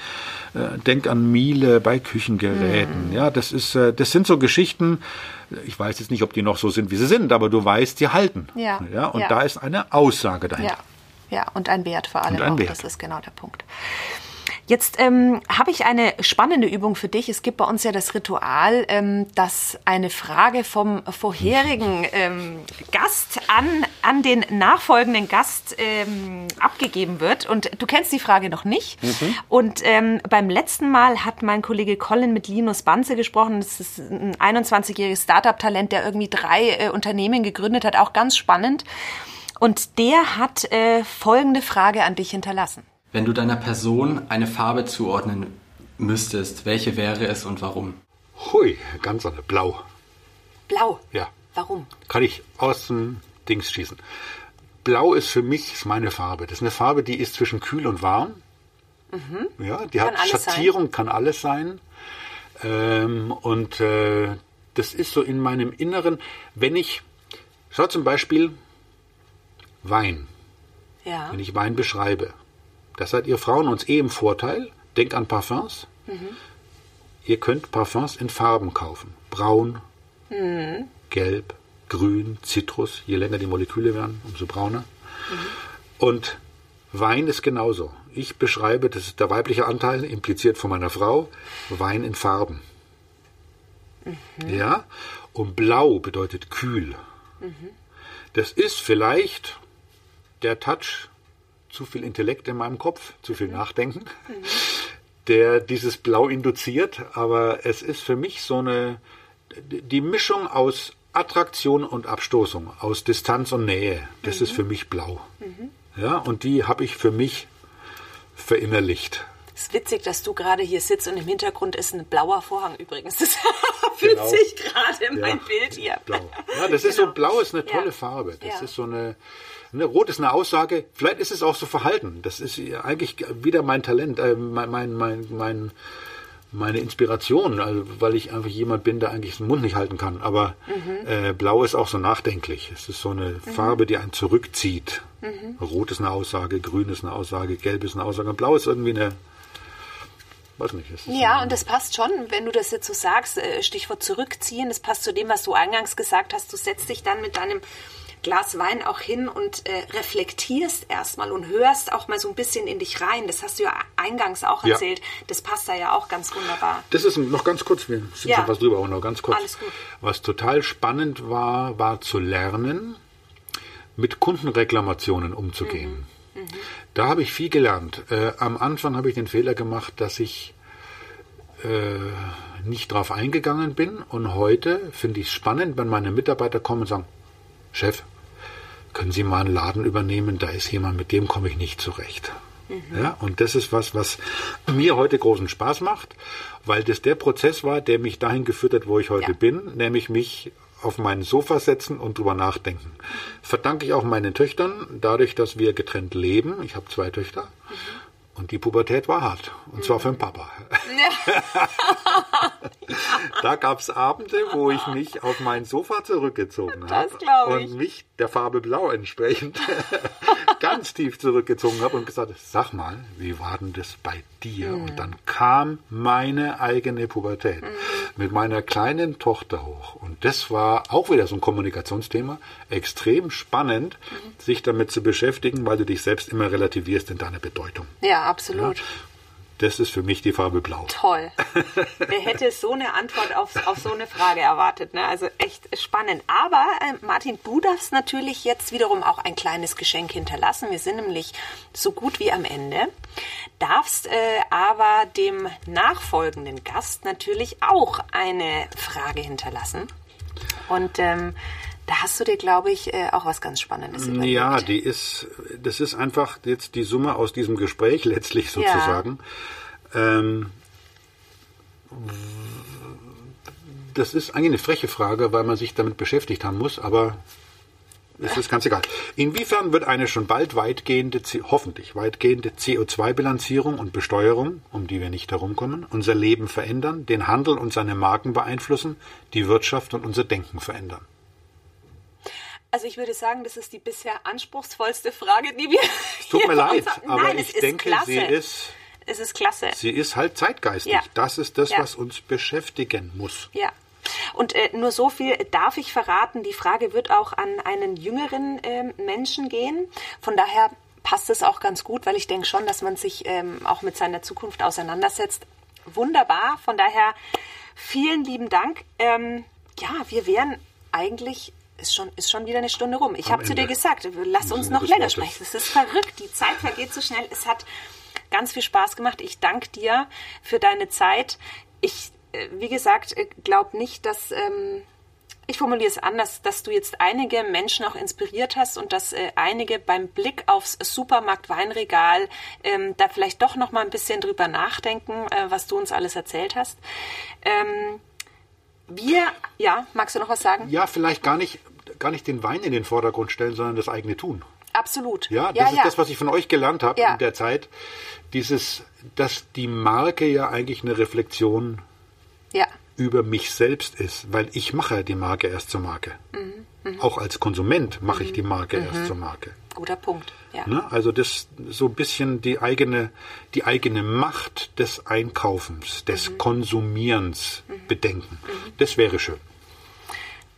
Äh, denk an Miele bei Küchengeräten. Mhm. Ja, das ist, äh, das sind so Geschichten. Ich weiß jetzt nicht, ob die noch so sind, wie sie sind, aber du weißt, die halten. Ja. ja und ja. da ist eine Aussage dahinter. Ja. ja, und ein Wert vor allem. Und ein auch. Wert. Das ist genau der Punkt. Jetzt ähm, habe ich eine spannende Übung für dich. Es gibt bei uns ja das Ritual, ähm, dass eine Frage vom vorherigen (laughs) ähm, Gast an, an den nachfolgenden Gast ähm, abgegeben wird. Und du kennst die Frage noch nicht. Mhm. Und ähm, beim letzten Mal hat mein Kollege Colin mit Linus Banze gesprochen. Das ist ein 21-jähriges Startup-Talent, der irgendwie drei äh, Unternehmen gegründet hat. Auch ganz spannend. Und der hat äh, folgende Frage an dich hinterlassen. Wenn du deiner Person eine Farbe zuordnen müsstest, welche wäre es und warum? Hui, ganz andere. Blau. Blau? Ja. Warum? Kann ich aus dem Dings schießen. Blau ist für mich meine Farbe. Das ist eine Farbe, die ist zwischen kühl und warm. Mhm. Ja, die kann hat Schattierung, sein. kann alles sein. Ähm, und äh, das ist so in meinem Inneren, wenn ich, schau zum Beispiel Wein. Ja. Wenn ich Wein beschreibe, das seid ihr Frauen uns eh im Vorteil. Denkt an Parfums. Mhm. Ihr könnt Parfums in Farben kaufen. Braun, mhm. gelb, grün, Zitrus. Je länger die Moleküle werden, umso brauner. Mhm. Und Wein ist genauso. Ich beschreibe, das ist der weibliche Anteil, impliziert von meiner Frau, Wein in Farben. Ja, und blau bedeutet kühl. Das ist vielleicht der Touch, zu viel Intellekt in meinem Kopf, zu viel Nachdenken, der dieses Blau induziert, aber es ist für mich so eine, die Mischung aus Attraktion und Abstoßung, aus Distanz und Nähe, das ist für mich blau. Ja, und die habe ich für mich verinnerlicht. Es ist witzig, dass du gerade hier sitzt und im Hintergrund ist ein blauer Vorhang übrigens. Das (laughs) Genau. fühlt sich gerade mein Ja, Bild hier. Blau. Ja, das ist so, Genau. blau ist eine tolle Ja. Farbe. Das Ja. ist so eine, eine, rot ist eine Aussage, vielleicht ist es auch so Verhalten. Das ist eigentlich wieder mein Talent, äh, mein, mein, mein, mein, meine Inspiration, also, weil ich einfach jemand bin, der eigentlich den Mund nicht halten kann. Aber Mhm. äh, blau ist auch so nachdenklich. Es ist so eine Farbe, die einen zurückzieht. Mhm. Rot ist eine Aussage, grün ist eine Aussage, gelb ist eine Aussage. Und blau ist irgendwie eine, weiß nicht. Ist Ja, und das passt schon, wenn du das jetzt so sagst, äh, Stichwort zurückziehen, das passt zu dem, was du eingangs gesagt hast. Du setzt dich dann mit deinem Glas Wein auch hin und äh, reflektierst erstmal und hörst auch mal so ein bisschen in dich rein. Das hast du ja eingangs auch Ja. erzählt. Das passt da ja auch ganz wunderbar. Das ist noch ganz kurz, wir sind Ja. schon was drüber, aber noch ganz kurz. Alles gut. Was total spannend war, war zu lernen, mit Kundenreklamationen umzugehen. Mhm. Da habe ich viel gelernt. Äh, am Anfang habe ich den Fehler gemacht, dass ich äh, nicht drauf eingegangen bin. Und heute finde ich es spannend, wenn meine Mitarbeiter kommen und sagen, Chef, können Sie mal einen Laden übernehmen? Da ist jemand, mit dem komme ich nicht zurecht. Ja, und das ist was, was mir heute großen Spaß macht, weil das der Prozess war, der mich dahin geführt hat, wo ich heute Ja. bin, nämlich mich auf mein Sofa setzen und drüber nachdenken. Verdanke ich auch meinen Töchtern, dadurch, dass wir getrennt leben. Ich habe zwei Töchter. Und die Pubertät war hart. Und zwar für den Papa. (laughs) da gab es Abende, wo ich mich auf mein Sofa zurückgezogen habe. Das glaub ich. Und mich der Farbe Blau entsprechend (laughs) ganz tief zurückgezogen habe und gesagt, sag mal, wie war denn das bei dir? Mhm. Und dann kam meine eigene Pubertät mit meiner kleinen Tochter hoch. Und das war auch wieder so ein Kommunikationsthema. Extrem spannend, Mhm. sich damit zu beschäftigen, weil du dich selbst immer relativierst in deiner Bedeutung. Ja, absolut. Das ist für mich die Farbe Blau. Toll. (laughs) Wer hätte so eine Antwort auf, auf so eine Frage erwartet? Ne? Also echt spannend. Aber äh, Martin, du darfst natürlich jetzt wiederum auch ein kleines Geschenk hinterlassen. Wir sind nämlich so gut wie am Ende. Darfst äh, aber dem nachfolgenden Gast natürlich auch eine Frage hinterlassen. Und ähm, da hast du dir, glaube ich, äh, auch was ganz Spannendes überlegt. Ja, die ist, das ist einfach jetzt die Summe aus diesem Gespräch (laughs) letztlich Ja. sozusagen. Ähm, das ist eigentlich eine freche Frage, weil man sich damit beschäftigt haben muss, aber es ist ganz egal. Inwiefern wird eine schon bald weitgehende, hoffentlich weitgehende CO2-Bilanzierung und Besteuerung, um die wir nicht herumkommen, unser Leben verändern, den Handel und seine Marken beeinflussen, die Wirtschaft und unser Denken verändern? Also ich würde sagen, das ist die bisher anspruchsvollste Frage, die wir. Es tut mir leid, aber Nein, ich denke, klasse. sie ist Es ist klasse. Sie ist halt zeitgeistig. Ja. Das ist das, Ja. was uns beschäftigen muss. Ja. Und äh, nur so viel darf ich verraten. Die Frage wird auch an einen jüngeren ähm, Menschen gehen. Von daher passt es auch ganz gut, weil ich denke schon, dass man sich ähm, auch mit seiner Zukunft auseinandersetzt. Wunderbar. Von daher vielen lieben Dank. Ähm, ja, wir wären eigentlich ist schon, ist schon wieder eine Stunde rum. Ich habe zu dir gesagt, lass uns noch länger sprechen. Es ist verrückt. Die Zeit vergeht so schnell. Es hat ganz viel Spaß gemacht. Ich danke dir für deine Zeit. Ich, äh, wie gesagt, glaube nicht, dass. Ähm, ich formuliere es anders, dass du jetzt einige Menschen auch inspiriert hast und dass äh, einige beim Blick aufs Supermarkt-Weinregal ähm, da vielleicht doch noch mal ein bisschen drüber nachdenken, äh, was du uns alles erzählt hast. Ähm, wir, ja, magst du noch was sagen? Ja, vielleicht gar nicht, gar nicht den Wein in den Vordergrund stellen, sondern das eigene Tun. Absolut. Ja, das ja, ist ja. das, was ich von euch gelernt habe Ja. in der Zeit. Dieses, dass die Marke ja eigentlich eine Reflexion über mich selbst ist, weil ich mache die Marke erst zur Marke. Mhm, Auch als Konsument mache ich die Marke erst zur Marke. Guter Punkt. Ja. Ne? Also das so ein bisschen die eigene, die eigene Macht des Einkaufens, des Mhm. Konsumierens bedenken. Das wäre schön.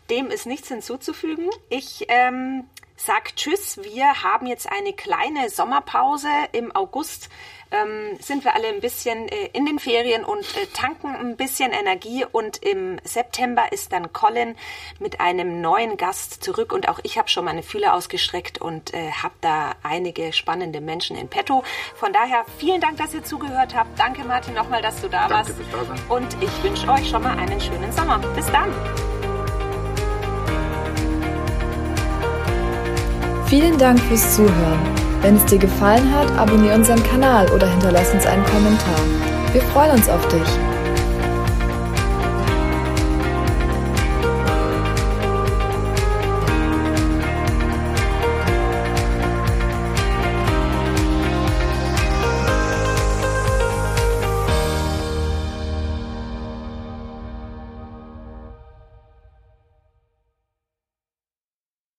Dem ist nichts hinzuzufügen. Ich ähm, sagt Tschüss. Wir haben jetzt eine kleine Sommerpause. Im August ähm, sind wir alle ein bisschen äh, in den Ferien und äh, tanken ein bisschen Energie. Und im September ist dann Colin mit einem neuen Gast zurück. Und auch ich habe schon meine Fühler ausgestreckt und äh, habe da einige spannende Menschen in petto. Von daher vielen Dank, dass ihr zugehört habt. Danke Martin nochmal, dass du da Danke warst. fürs Dasein. Und ich wünsche euch schon mal einen schönen Sommer. Bis dann. Vielen Dank fürs Zuhören. Wenn es dir gefallen hat, abonniere unseren Kanal oder hinterlass uns einen Kommentar. Wir freuen uns auf dich.